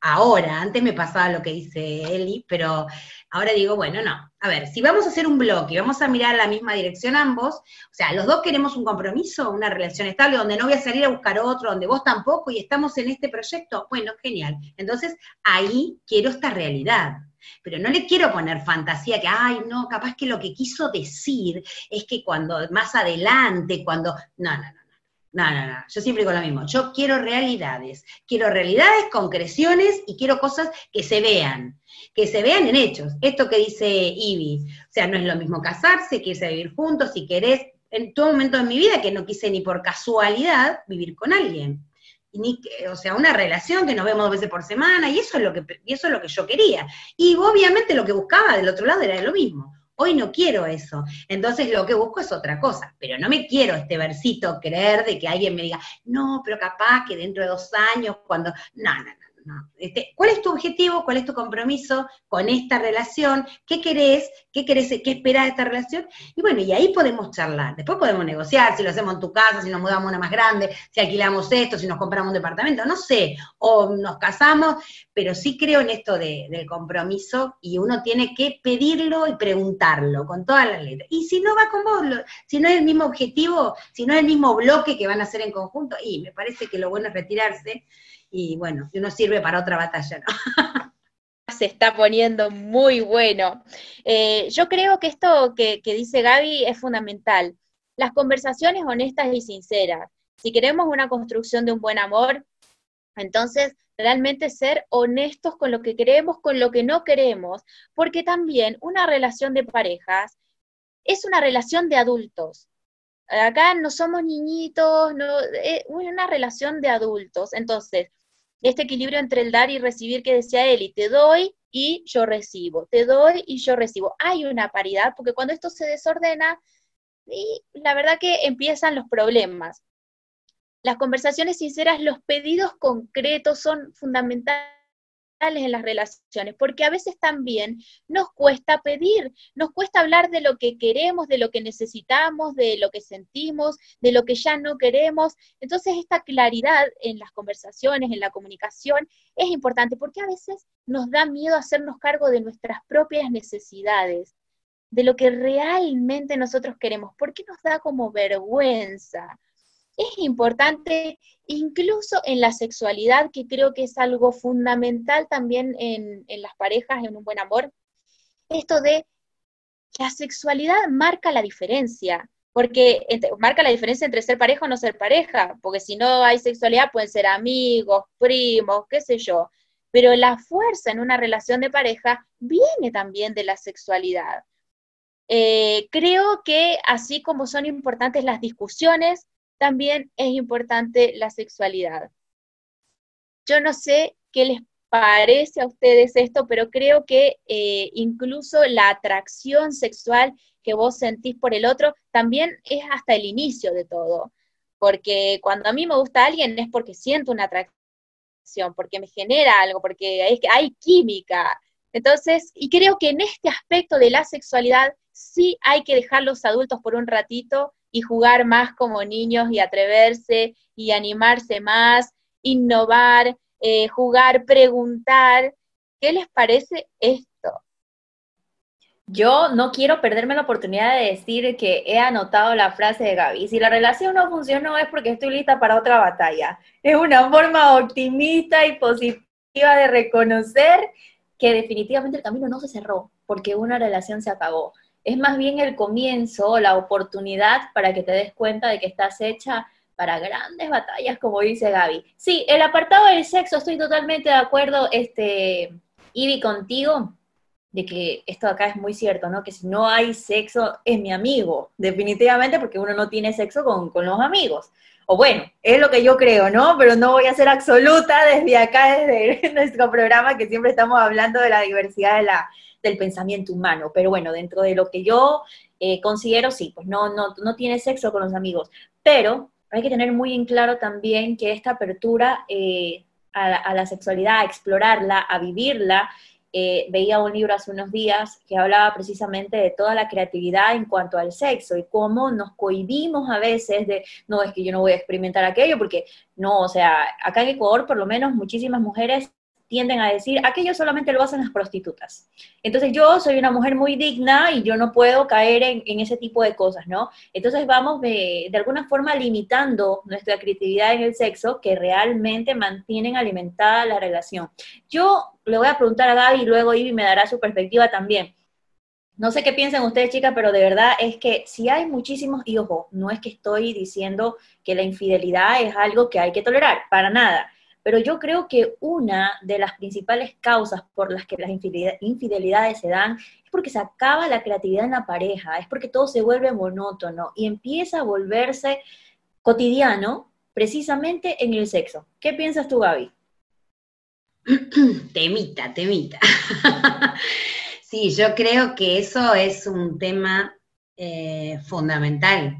ahora, antes me pasaba lo que dice Eli, pero ahora digo, bueno, no. A ver, si vamos a hacer un bloque y vamos a mirar la misma dirección ambos, o sea, los dos queremos un compromiso, una relación estable, donde no voy a salir a buscar otro, donde vos tampoco, y estamos en este proyecto, bueno, genial. Entonces, ahí quiero esta realidad. Pero no le quiero poner fantasía que, ay, no, capaz que lo que quiso decir es que cuando más adelante, cuando. No, no, no. No, no, no, yo siempre digo lo mismo. Yo quiero realidades. Quiero realidades, concreciones y quiero cosas que se vean, que se vean en hechos. Esto que dice Ivy, o sea, no es lo mismo casarse que vivir juntos si querés, en todo momento de mi vida que no quise ni por casualidad vivir con alguien. Ni, o sea, una relación que nos vemos dos veces por semana, y eso es lo que, y eso es lo que yo quería. Y obviamente lo que buscaba del otro lado era lo mismo. Hoy no quiero eso. Entonces lo que busco es otra cosa. Pero no me quiero este versito creer de que alguien me diga, no, pero capaz que dentro de dos años, cuando. No, no, no. Este, ¿Cuál es tu objetivo? ¿Cuál es tu compromiso con esta relación? ¿Qué querés? ¿Qué querés? ¿Qué esperás de esta relación? Y bueno, y ahí podemos charlar. Después podemos negociar si lo hacemos en tu casa, si nos mudamos a una más grande, si alquilamos esto, si nos compramos un departamento, no sé, o nos casamos, pero sí creo en esto del compromiso y uno tiene que pedirlo y preguntarlo con todas las letras. Y si no va con vos, si no es el mismo objetivo, si no es el mismo bloque que van a hacer en conjunto, y me parece que lo bueno es retirarse y bueno, uno sirve para otra batalla, ¿no? se está poniendo muy bueno. Eh, yo creo que esto que, que dice Gaby es fundamental. Las conversaciones honestas y sinceras. Si queremos una construcción de un buen amor, entonces realmente ser honestos con lo que queremos, con lo que no queremos, porque también una relación de parejas es una relación de adultos. Acá no somos niñitos, no, es una relación de adultos. Entonces, este equilibrio entre el dar y recibir que decía él, y te doy y yo recibo, te doy y yo recibo. Hay una paridad, porque cuando esto se desordena, la verdad que empiezan los problemas. Las conversaciones sinceras, los pedidos concretos son fundamentales en las relaciones, porque a veces también nos cuesta pedir, nos cuesta hablar de lo que queremos, de lo que necesitamos, de lo que sentimos, de lo que ya no queremos. Entonces, esta claridad en las conversaciones, en la comunicación, es importante, porque a veces nos da miedo hacernos cargo de nuestras propias necesidades, de lo que realmente nosotros queremos, porque nos da como vergüenza es importante incluso en la sexualidad, que creo que es algo fundamental también en, las parejas, en un buen amor, esto de la sexualidad marca la diferencia, porque marca la diferencia entre ser pareja o no ser pareja, porque si no hay sexualidad pueden ser amigos, primos, qué sé yo, pero la fuerza en una relación de pareja viene también de la sexualidad. Eh, creo que así como son importantes las discusiones, también es importante la sexualidad. Yo no sé qué les parece a ustedes esto, pero creo que eh, incluso la atracción sexual que vos sentís por el otro también es hasta el inicio de todo. Porque cuando a mí me gusta alguien es porque siento una atracción, porque me genera algo, porque hay, hay química. Entonces, y creo que en este aspecto de la sexualidad sí hay que dejar los adultos por un ratito y jugar más como niños y atreverse y animarse más, innovar, eh, jugar, preguntar. ¿Qué les parece esto? Yo no quiero perderme la oportunidad de decir que he anotado la frase de Gaby. Si la relación no funcionó es porque estoy lista para otra batalla. Es una forma optimista y positiva de reconocer que definitivamente el camino no se cerró porque una relación se acabó es más bien el comienzo, la oportunidad para que te des cuenta de que estás hecha para grandes batallas, como dice Gaby. Sí, el apartado del sexo, estoy totalmente de acuerdo, este, Ivy, contigo, de que esto acá es muy cierto, ¿no? Que si no hay sexo, es mi amigo, definitivamente, porque uno no tiene sexo con, con los amigos. O bueno, es lo que yo creo, ¿no? Pero no voy a ser absoluta desde acá, desde nuestro programa, que siempre estamos hablando de la diversidad de la, del pensamiento humano. Pero bueno, dentro de lo que yo eh, considero, sí, pues no, no, no tiene sexo con los amigos. Pero hay que tener muy en claro también que esta apertura eh, a, la sexualidad, a explorarla, a vivirla, eh, veía un libro hace unos días que hablaba precisamente de toda la creatividad en cuanto al sexo y cómo nos cohibimos a veces de, no, es que yo no voy a experimentar aquello, porque no, o sea, acá en Ecuador por lo menos muchísimas mujeres tienden a decir, aquello solamente lo hacen las prostitutas. Entonces yo soy una mujer muy digna y yo no puedo caer en, ese tipo de cosas, ¿no? Entonces vamos de, de, alguna forma limitando nuestra creatividad en el sexo que realmente mantienen alimentada la relación. Yo le voy a preguntar a Gaby y luego Ivy me dará su perspectiva también. No sé qué piensan ustedes, chicas, pero de verdad es que si hay muchísimos, y ojo, no es que estoy diciendo que la infidelidad es algo que hay que tolerar, para nada pero yo creo que una de las principales causas por las que las infidelidades se dan es porque se acaba la creatividad en la pareja, es porque todo se vuelve monótono y empieza a volverse cotidiano precisamente en el sexo. ¿Qué piensas tú, Gaby? Temita, temita. sí, yo creo que eso es un tema eh, fundamental.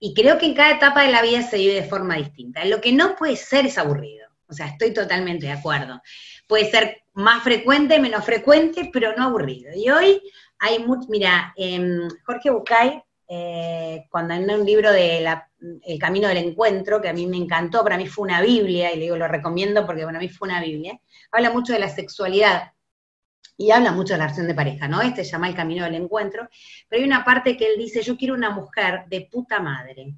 Y creo que en cada etapa de la vida se vive de forma distinta. Lo que no puede ser es aburrido. O sea, estoy totalmente de acuerdo. Puede ser más frecuente, menos frecuente, pero no aburrido. Y hoy hay mucho, mira, em, Jorge Bucay, eh, cuando en un libro de El Camino del Encuentro, que a mí me encantó, para mí fue una Biblia, y le digo, lo recomiendo porque para mí fue una Biblia, habla mucho de la sexualidad y habla mucho de la relación de pareja, ¿no? Este llama el camino del encuentro, pero hay una parte que él dice, yo quiero una mujer de puta madre.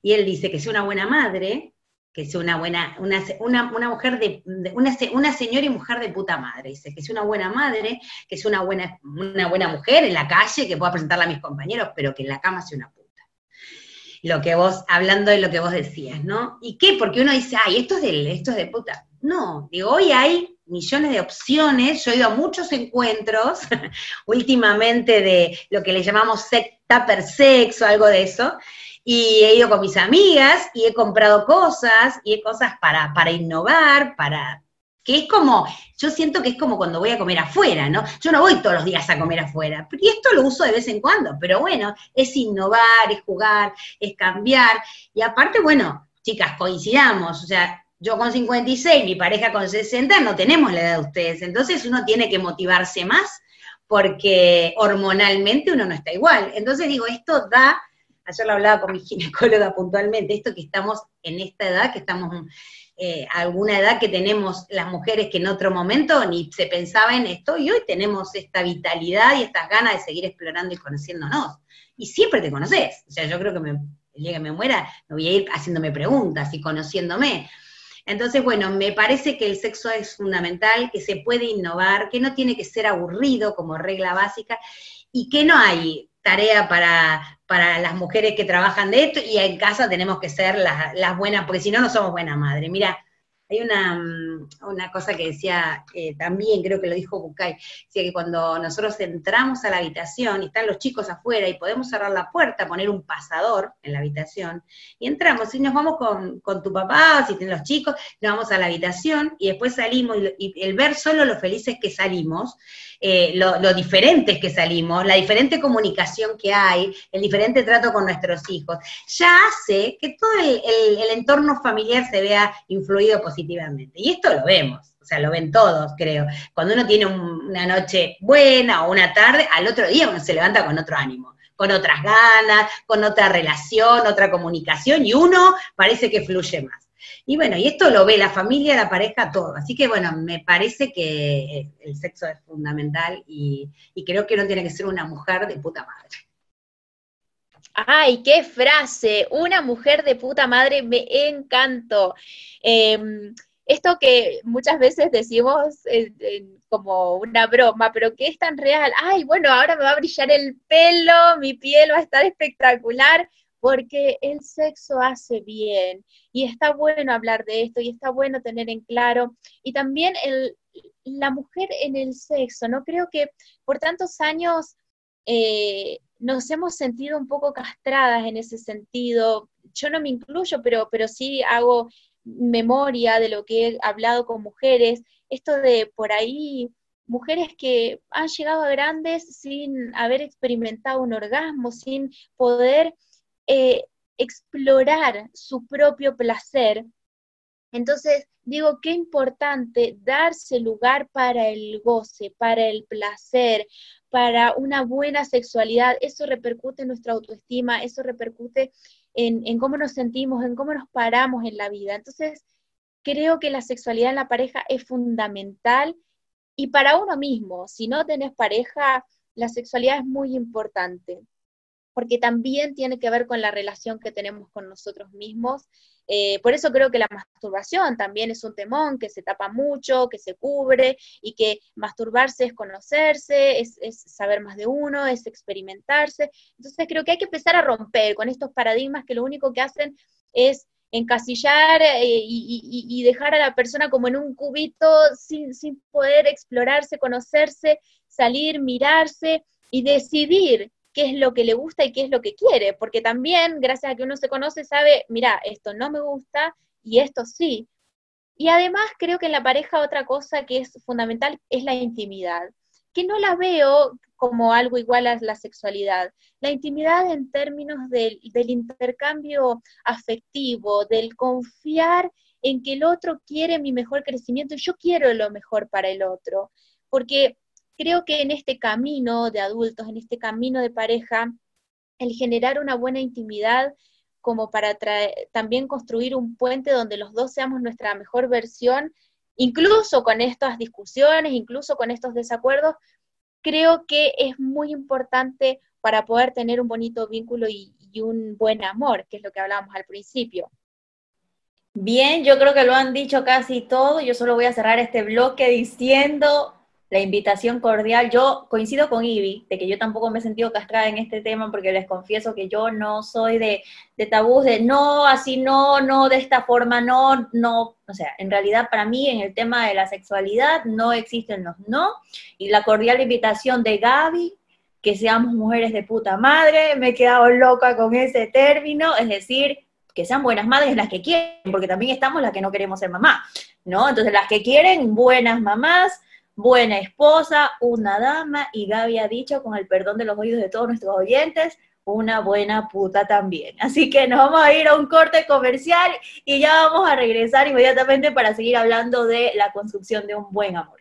Y él dice que sea una buena madre, que sea una buena, una, una, una mujer de, una, una, señora y mujer de puta madre, dice, que sea una buena madre, que sea una buena, una buena mujer en la calle, que pueda presentarla a mis compañeros, pero que en la cama sea una puta. Lo que vos, hablando de lo que vos decías, ¿no? ¿Y qué? Porque uno dice, ay, esto es de, esto es de puta. No, digo, hoy hay millones de opciones, yo he ido a muchos encuentros últimamente de lo que le llamamos tupper sex o algo de eso, y he ido con mis amigas y he comprado cosas y he cosas para, para innovar, para que es como, yo siento que es como cuando voy a comer afuera, ¿no? Yo no voy todos los días a comer afuera, y esto lo uso de vez en cuando, pero bueno, es innovar, es jugar, es cambiar, y aparte, bueno, chicas, coincidamos, o sea, yo con 56, mi pareja con 60, no tenemos la edad de ustedes, entonces uno tiene que motivarse más porque hormonalmente uno no está igual. Entonces digo, esto da ayer lo hablaba con mi ginecóloga puntualmente, esto que estamos en esta edad, que estamos eh, alguna edad que tenemos las mujeres que en otro momento ni se pensaba en esto, y hoy tenemos esta vitalidad y estas ganas de seguir explorando y conociéndonos. Y siempre te conoces, o sea, yo creo que me, el día que me muera, me voy a ir haciéndome preguntas y conociéndome. Entonces, bueno, me parece que el sexo es fundamental, que se puede innovar, que no tiene que ser aburrido como regla básica y que no hay tarea para, para las mujeres que trabajan de esto y en casa tenemos que ser las, las buenas, porque si no, no somos buena madre. Mira, hay una, mm, una cosa que decía, eh, también creo que lo dijo Bucay, decía que cuando nosotros entramos a la habitación y están los chicos afuera y podemos cerrar la puerta, poner un pasador en la habitación, y entramos y nos vamos con, tu papá, si tienen los chicos, nos vamos a la habitación y después salimos y, el ver solo lo felices que salimos, eh, lo, diferentes que salimos, la diferente comunicación que hay, el diferente trato con nuestros hijos, ya hace que todo el, el entorno familiar se vea influido positivamente y esto lo vemos, o sea, lo ven todos, creo. Cuando uno tiene una noche buena o una tarde, al otro día uno se levanta con otro ánimo, con otras ganas, con otra relación, otra comunicación, y uno parece que fluye más. Y bueno, y esto lo ve la familia, la pareja, todo. Así que bueno, me parece que el sexo es fundamental y, creo que uno tiene que ser una mujer de puta madre. Ay, qué frase, una mujer de puta madre, me encantó. Em, esto que muchas veces decimos como una broma, pero que es tan real. Ay, bueno, ahora me va a brillar el pelo, mi piel va a estar espectacular, porque el sexo hace bien y está bueno hablar de esto y está bueno tener en claro. Y también la mujer en el sexo, ¿no? Creo que por tantos años... Eh, nos hemos sentido un poco castradas en ese sentido. Yo no me incluyo, pero, pero sí hago memoria de lo que he hablado con mujeres, esto de por ahí mujeres que han llegado a grandes sin haber experimentado un orgasmo, sin poder eh, explorar su propio placer. Entonces, digo, qué importante darse lugar para el goce, para el placer, para una buena sexualidad, eso repercute en nuestra autoestima, eso repercute en, cómo nos sentimos, en cómo nos paramos en la vida. Entonces, creo que la sexualidad en la pareja es fundamental y para uno mismo, si no tenés pareja, la sexualidad es muy importante porque también tiene que ver con la relación que tenemos con nosotros mismos. Eh, por eso creo que la masturbación también es un temón que se tapa mucho, que se cubre y que masturbarse es conocerse, es, saber más de uno, es experimentarse. Entonces creo que hay que empezar a romper con estos paradigmas que lo único que hacen es encasillar eh, y, dejar a la persona como en un cubito sin, sin poder explorarse, conocerse, salir, mirarse y decidir qué es lo que le gusta y qué es lo que quiere, porque también, gracias a que uno se conoce, sabe, mira, esto no me gusta y esto sí. Y además creo que en la pareja otra cosa que es fundamental es la intimidad, que no la veo como algo igual a la sexualidad. La intimidad en términos del, del intercambio afectivo, del confiar en que el otro quiere mi mejor crecimiento y yo quiero lo mejor para el otro. Porque creo que en este camino de adultos, en este camino de pareja, el generar una buena intimidad como para también construir un puente donde los dos seamos nuestra mejor versión, incluso con estas discusiones, incluso con estos desacuerdos, creo que es muy importante para poder tener un bonito vínculo y, un buen amor, que es lo que hablábamos al principio. Bien, yo creo que lo han dicho casi todo. Yo solo voy a cerrar este bloque diciendo la invitación cordial. Yo coincido con Ivy, de que yo tampoco me he sentido castrada en este tema, porque les confieso que yo no soy de, de tabús, de no, así no, no, de esta forma, no, no. O sea, en realidad para mí en el tema de la sexualidad no existen los no. Y la cordial invitación de Gaby, que seamos mujeres de puta madre, me he quedado loca con ese término, es decir, que sean buenas madres las que quieren, porque también estamos las que no queremos ser mamá, ¿no? Entonces las que quieren, buenas mamás, buena esposa, una dama, y Gaby ha dicho, con el perdón de los oídos de todos nuestros oyentes, una buena puta también. Así que nos vamos a ir a un corte comercial y ya vamos a regresar inmediatamente para seguir hablando de la construcción de un buen amor.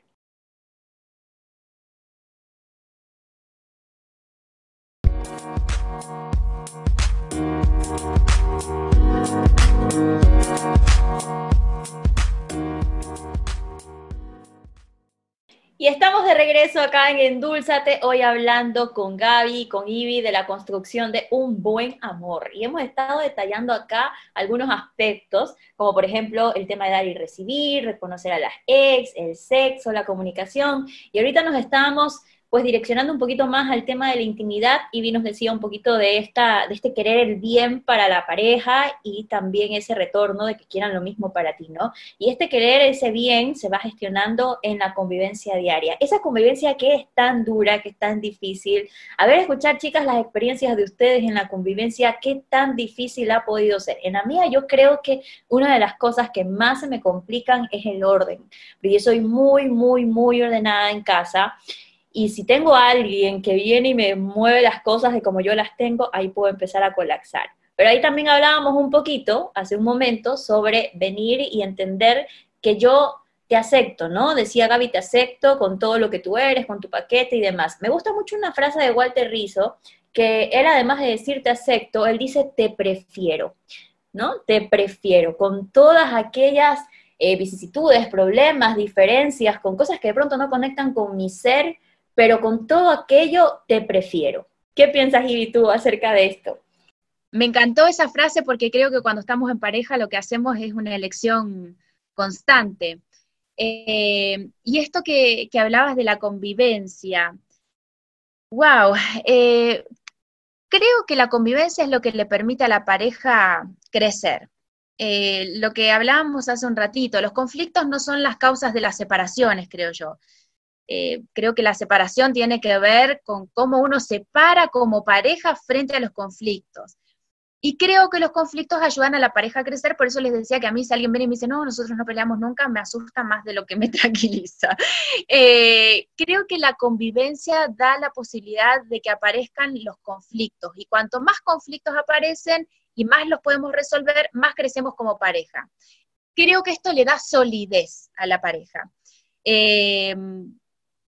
Y estamos de regreso acá en Endulzate, hoy hablando con Gaby y con Ivy de la construcción de un buen amor. Y hemos estado detallando acá algunos aspectos, como por ejemplo el tema de dar y recibir, reconocer a las ex, el sexo, la comunicación. Y ahorita nos estamos pues direccionando un poquito más al tema de la intimidad, y nos decía un poquito de, esta, de este querer el bien para la pareja y también ese retorno de que quieran lo mismo para ti, ¿no? Y este querer ese bien se va gestionando en la convivencia diaria. Esa convivencia que es tan dura, que es tan difícil. A ver, escuchar, chicas, las experiencias de ustedes en la convivencia, qué tan difícil ha podido ser. En la mía, yo creo que una de las cosas que más se me complican es el orden. Yo soy muy, muy, muy ordenada en casa y si tengo a alguien que viene y me mueve las cosas de como yo las tengo, ahí puedo empezar a colapsar. Pero ahí también hablábamos un poquito, hace un momento, sobre venir y entender que yo te acepto, ¿no? Decía Gaby, te acepto con todo lo que tú eres, con tu paquete y demás. Me gusta mucho una frase de Walter Rizzo, que él además de decir te acepto, él dice te prefiero, ¿no? Te prefiero, con todas aquellas eh, vicisitudes, problemas, diferencias, con cosas que de pronto no conectan con mi ser, pero con todo aquello te prefiero. ¿Qué piensas, Ivy, tú acerca de esto? Me encantó esa frase porque creo que cuando estamos en pareja lo que hacemos es una elección constante. Eh, y esto que, hablabas de la convivencia, wow, eh, creo que la convivencia es lo que le permite a la pareja crecer. Eh, lo que hablábamos hace un ratito, los conflictos no son las causas de las separaciones, creo yo. Eh, creo que la separación tiene que ver con cómo uno se para como pareja frente a los conflictos. Y creo que los conflictos ayudan a la pareja a crecer, por eso les decía que a mí si alguien viene y me dice, no, nosotros no peleamos nunca, me asusta más de lo que me tranquiliza. Eh, creo que la convivencia da la posibilidad de que aparezcan los conflictos, y cuanto más conflictos aparecen y más los podemos resolver, más crecemos como pareja. Creo que esto le da solidez a la pareja. Eh,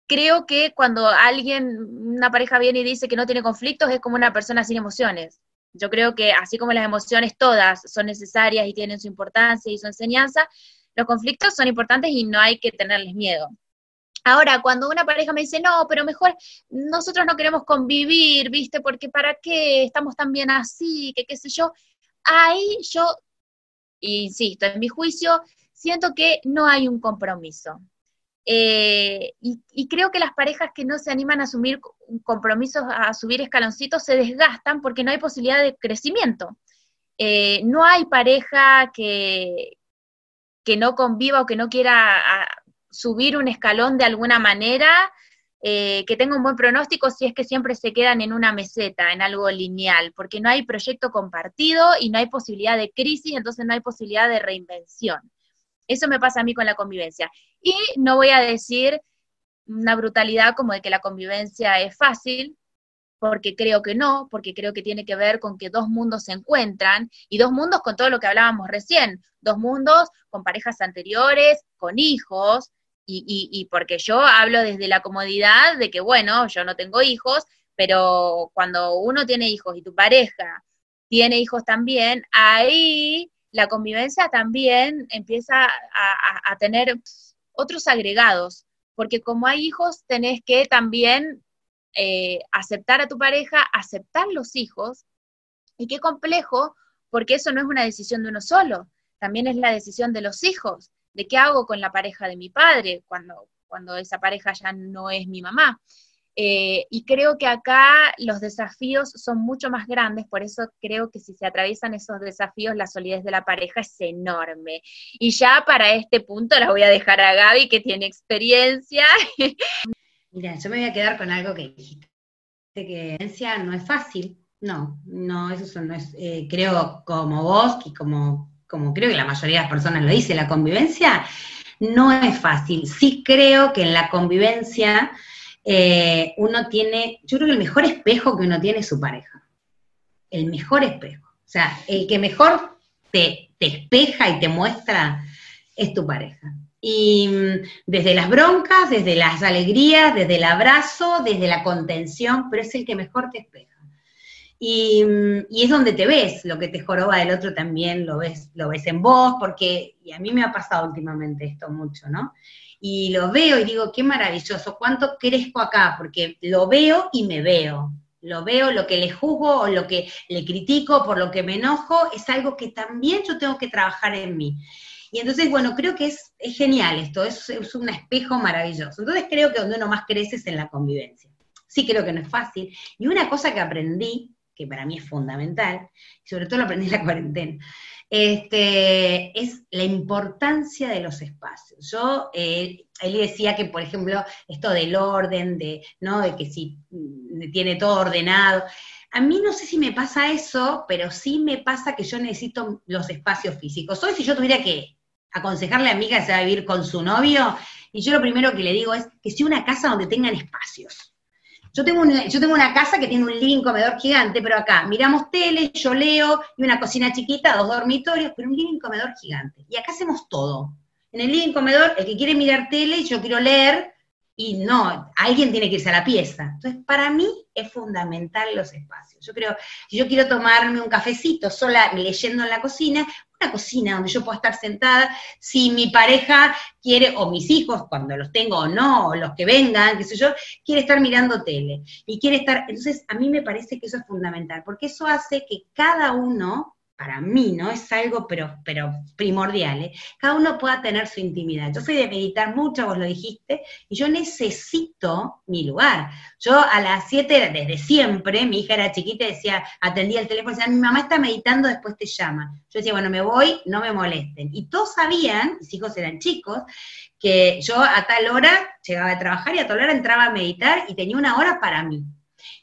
creo que cuando alguien, una pareja viene y dice que no tiene conflictos, es como una persona sin emociones. Yo creo que así como las emociones todas son necesarias y tienen su importancia y su enseñanza, los conflictos son importantes y no hay que tenerles miedo. Ahora, cuando una pareja me dice, no, pero mejor nosotros no queremos convivir, ¿viste? Porque ¿para qué estamos tan bien así? Que qué sé yo. Ahí yo, insisto, en mi juicio, siento que no hay un compromiso. Eh, y, creo que las parejas que no se animan a asumir compromisos, a subir escaloncitos, se desgastan porque no hay posibilidad de crecimiento. Eh, no hay pareja que, que no conviva o que no quiera subir un escalón de alguna manera, eh, que tenga un buen pronóstico si es que siempre se quedan en una meseta, en algo lineal, porque no hay proyecto compartido y no hay posibilidad de crisis, entonces no hay posibilidad de reinvención. Eso me pasa a mí con la convivencia. Y no voy a decir una brutalidad como de que la convivencia es fácil, porque creo que no, porque creo que tiene que ver con que dos mundos se encuentran, y dos mundos con todo lo que hablábamos recién, dos mundos con parejas anteriores, con hijos, y, y, porque yo hablo desde la comodidad de que, bueno, yo no tengo hijos, pero cuando uno tiene hijos y tu pareja tiene hijos también, ahí la convivencia también empieza a, tener otros agregados, porque como hay hijos, tenés que también eh, aceptar a tu pareja, aceptar los hijos, y qué complejo, porque eso no es una decisión de uno solo, también es la decisión de los hijos, de qué hago con la pareja de mi padre cuando, cuando esa pareja ya no es mi mamá. Eh, y creo que acá los desafíos son mucho más grandes, por eso creo que si se atraviesan esos desafíos, la solidez de la pareja es enorme. Y ya para este punto la voy a dejar a Gaby, que tiene experiencia. Mira, yo me voy a quedar con algo que dijiste, que la no es fácil. No, no, eso no es, eh, creo como vos y como, como creo que la mayoría de las personas lo dice, la convivencia no es fácil. Sí creo que en la convivencia eh, uno tiene, yo creo que el mejor espejo que uno tiene es su pareja. El mejor espejo. O sea, el que mejor te, te espeja y te muestra es tu pareja. Y mm, desde las broncas, desde las alegrías, desde el abrazo, desde la contención, pero es el que mejor te espeja. Y, mm, y, es donde te ves, lo que te joroba del otro también lo ves, lo ves en vos, porque, y a mí me ha pasado últimamente esto mucho, ¿no? Y lo veo y digo, qué maravilloso, cuánto crezco acá, porque lo veo y me veo. Lo veo, lo que le juzgo o lo que le critico, por lo que me enojo, es algo que también yo tengo que trabajar en mí. Y entonces, bueno, creo que es, genial esto, es, es, un espejo maravilloso. Entonces creo que donde uno más crece es en la convivencia. Sí creo que no es fácil. Y una cosa que aprendí, que para mí es fundamental, y sobre todo lo aprendí en la cuarentena, este, es la importancia de los espacios. Yo, eh, él decía que, por ejemplo, esto del orden, de, ¿no? de que si mm, tiene todo ordenado. A mí no sé si me pasa eso, pero sí me pasa que yo necesito los espacios físicos. Hoy si yo tuviera que aconsejarle a mi amiga que se va a vivir con su novio, y yo lo primero que le digo es que sea una casa donde tengan espacios. Yo tengo, una, yo tengo una casa que tiene un living comedor gigante, pero acá miramos tele, yo leo, y una cocina chiquita, dos dormitorios, pero un living comedor gigante. Y acá hacemos todo. En el living comedor, el que quiere mirar tele, yo quiero leer, y no, alguien tiene que irse a la pieza. Entonces, para mí es fundamental los espacios. Yo creo, si yo quiero tomarme un cafecito sola leyendo en la cocina, una cocina donde yo pueda estar sentada, si mi pareja quiere, o mis hijos, cuando los tengo o no, o los que vengan, qué sé yo, quiere estar mirando tele y quiere estar, entonces a mí me parece que eso es fundamental, porque eso hace que cada uno para mí, ¿no? Es algo, pero, pero primordial, ¿eh? Cada uno pueda tener su intimidad. Yo soy de meditar mucho, vos lo dijiste, y yo necesito mi lugar. Yo a las 7, desde siempre, mi hija era chiquita y decía, atendía el teléfono, decía, mi mamá está meditando, después te llama. Yo decía, bueno, me voy, no me molesten. Y todos sabían, mis hijos eran chicos, que yo a tal hora llegaba a trabajar y a tal hora entraba a meditar y tenía una hora para mí.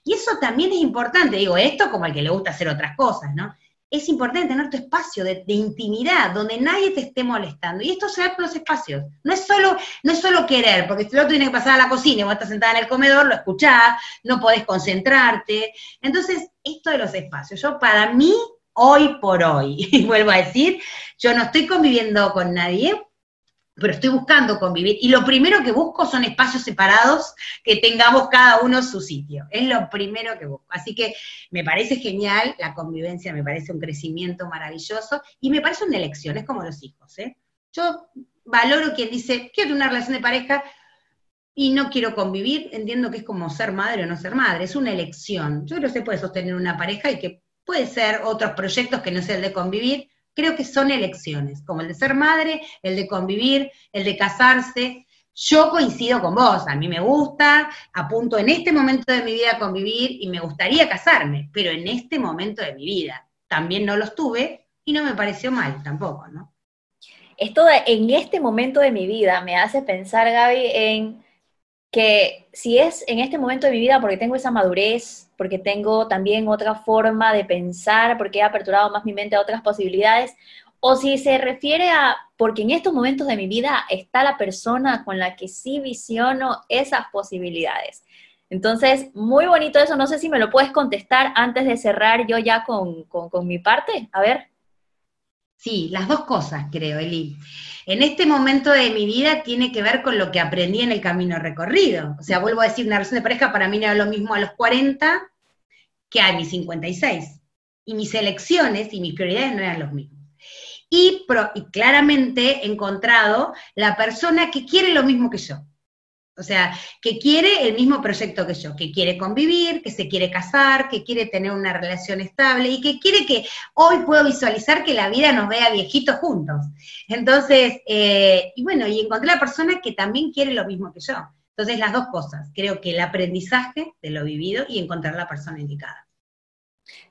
Y eso también es importante, digo, esto como al que le gusta hacer otras cosas, ¿no? Es importante tener tu espacio de, intimidad, donde nadie te esté molestando. Y esto se da por los espacios. No es solo, no es solo querer, porque si el otro tiene que pasar a la cocina y vos estás sentada en el comedor, lo escuchás, no podés concentrarte. Entonces, esto de los espacios, yo para mí, hoy por hoy, y vuelvo a decir, yo no estoy conviviendo con nadie, pero estoy buscando convivir. Y lo primero que busco son espacios separados que tengamos cada uno su sitio. Es lo primero que busco. Así que me parece genial la convivencia, me parece un crecimiento maravilloso y me parece una elección, es como los hijos. ¿eh? Yo valoro quien dice, quiero una relación de pareja y no quiero convivir, entiendo que es como ser madre o no ser madre, es una elección. Yo creo que se puede sostener una pareja y que puede ser otros proyectos que no sea el de convivir, creo que son elecciones, como el de ser madre, el de convivir, el de casarse. Yo coincido con vos, a mí me gusta, apunto en este momento de mi vida a convivir y me gustaría casarme, pero en este momento de mi vida también no los tuve y no me pareció mal tampoco, ¿no? Esto de en este momento de mi vida me hace pensar, Gaby, en que si es en este momento de mi vida porque tengo esa madurez, porque tengo también otra forma de pensar, porque he aperturado más mi mente a otras posibilidades, o si se refiere a porque en estos momentos de mi vida está la persona con la que sí visiono esas posibilidades. Entonces, muy bonito eso, no sé si me lo puedes contestar antes de cerrar yo ya con, con mi parte, a ver. Sí, las dos cosas creo, Eli en este momento de mi vida tiene que ver con lo que aprendí en el camino recorrido. O sea, vuelvo a decir, una relación de pareja para mí no era lo mismo a los 40 que a mis 56. Y mis elecciones y mis prioridades no eran los mismos. Y, y claramente he encontrado la persona que quiere lo mismo que yo. O sea, que quiere el mismo proyecto que yo, que quiere convivir, que se quiere casar, que quiere tener una relación estable y que quiere que hoy puedo visualizar que la vida nos vea viejitos juntos. Entonces, eh, y bueno, y encontré la persona que también quiere lo mismo que yo. Entonces, las dos cosas, creo que el aprendizaje de lo vivido y encontrar la persona indicada.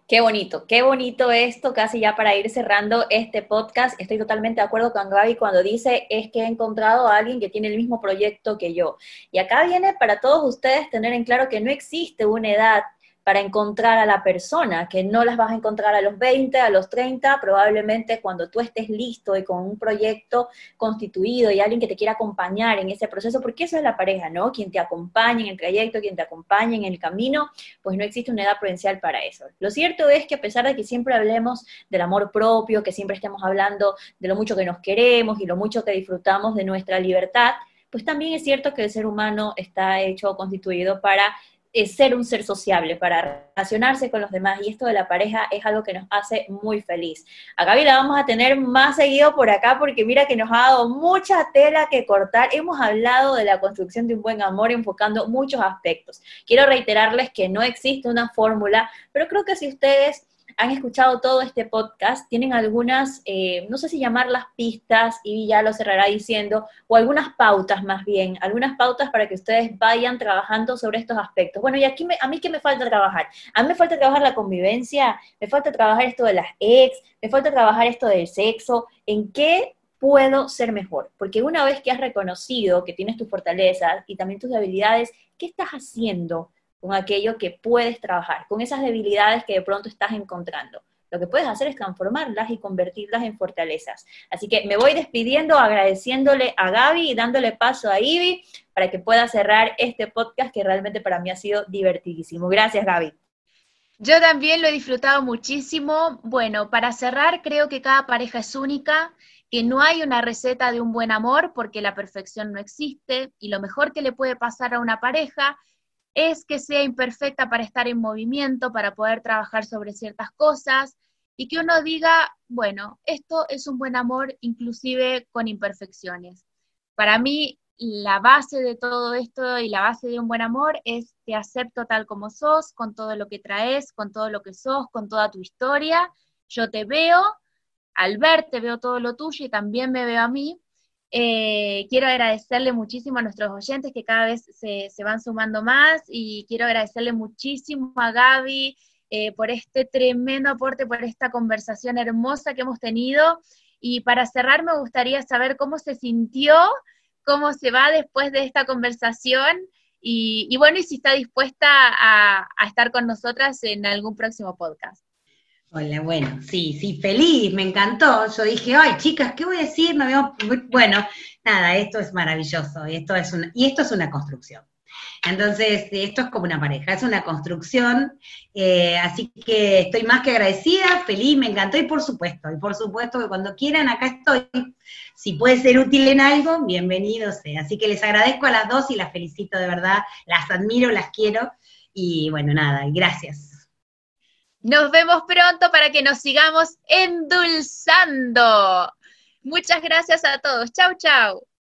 Qué bonito, qué bonito esto, casi ya para ir cerrando este podcast. Estoy totalmente de acuerdo con Gaby cuando dice es que he encontrado a alguien que tiene el mismo proyecto que yo. Y acá viene para todos ustedes tener en claro que no existe una edad para encontrar a la persona, que no las vas a encontrar a los 20, a los 30, probablemente cuando tú estés listo y con un proyecto constituido y alguien que te quiera acompañar en ese proceso, porque eso es la pareja, ¿no? Quien te acompañe en el trayecto, quien te acompañe en el camino, pues no existe una edad prudencial para eso. Lo cierto es que a pesar de que siempre hablemos del amor propio, que siempre estemos hablando de lo mucho que nos queremos y lo mucho que disfrutamos de nuestra libertad, pues también es cierto que el ser humano está hecho o constituido para es ser un ser sociable, para relacionarse con los demás, y esto de la pareja es algo que nos hace muy feliz. A Gaby la vamos a tener más seguido por acá porque mira que nos ha dado mucha tela que cortar. Hemos hablado de la construcción de un buen amor enfocando muchos aspectos. Quiero reiterarles que no existe una fórmula, pero creo que si ustedes han escuchado todo este podcast, tienen algunas, eh, no sé si llamarlas pistas, y ya lo cerrará diciendo, o algunas pautas más bien, algunas pautas para que ustedes vayan trabajando sobre estos aspectos. Bueno, y aquí a mí qué me falta trabajar? A mí me falta trabajar la convivencia, me falta trabajar esto de las ex, me falta trabajar esto del sexo, ¿en qué puedo ser mejor? Porque una vez que has reconocido que tienes tus fortalezas y también tus debilidades, ¿qué estás haciendo? Con aquello que puedes trabajar, con esas debilidades que de pronto estás encontrando. Lo que puedes hacer es transformarlas y convertirlas en fortalezas. Así que me voy despidiendo, agradeciéndole a Gaby y dándole paso a Ivy para que pueda cerrar este podcast que realmente para mí ha sido divertidísimo. Gracias, Gaby. Yo también lo he disfrutado muchísimo. Bueno, para cerrar, creo que cada pareja es única, que no hay una receta de un buen amor porque la perfección no existe y lo mejor que le puede pasar a una pareja es que sea imperfecta para estar en movimiento, para poder trabajar sobre ciertas cosas y que uno diga, bueno, esto es un buen amor inclusive con imperfecciones. Para mí, la base de todo esto y la base de un buen amor es te acepto tal como sos, con todo lo que traes, con todo lo que sos, con toda tu historia. Yo te veo, al verte veo todo lo tuyo y también me veo a mí eh, quiero agradecerle muchísimo a nuestros oyentes que cada vez se, van sumando más y quiero agradecerle muchísimo a Gaby eh, por este tremendo aporte, por esta conversación hermosa que hemos tenido. Y para cerrar me gustaría saber cómo se sintió, cómo se va después de esta conversación y, bueno, y si está dispuesta a estar con nosotras en algún próximo podcast. Hola, bueno, sí, sí, feliz, me encantó. Yo dije, ay, chicas, ¿qué voy a decir? Bueno, nada, esto es maravilloso y esto es una, y esto es una construcción. Entonces, esto es como una pareja, es una construcción, eh, así que estoy más que agradecida, feliz, me encantó y por supuesto, y por supuesto que cuando quieran, acá estoy. Si puede ser útil en algo, bienvenido sea. Así que les agradezco a las dos y las felicito de verdad, las admiro, las quiero y bueno, nada, gracias. Nos vemos pronto para que nos sigamos endulzando. Muchas gracias a todos. Chau, chau.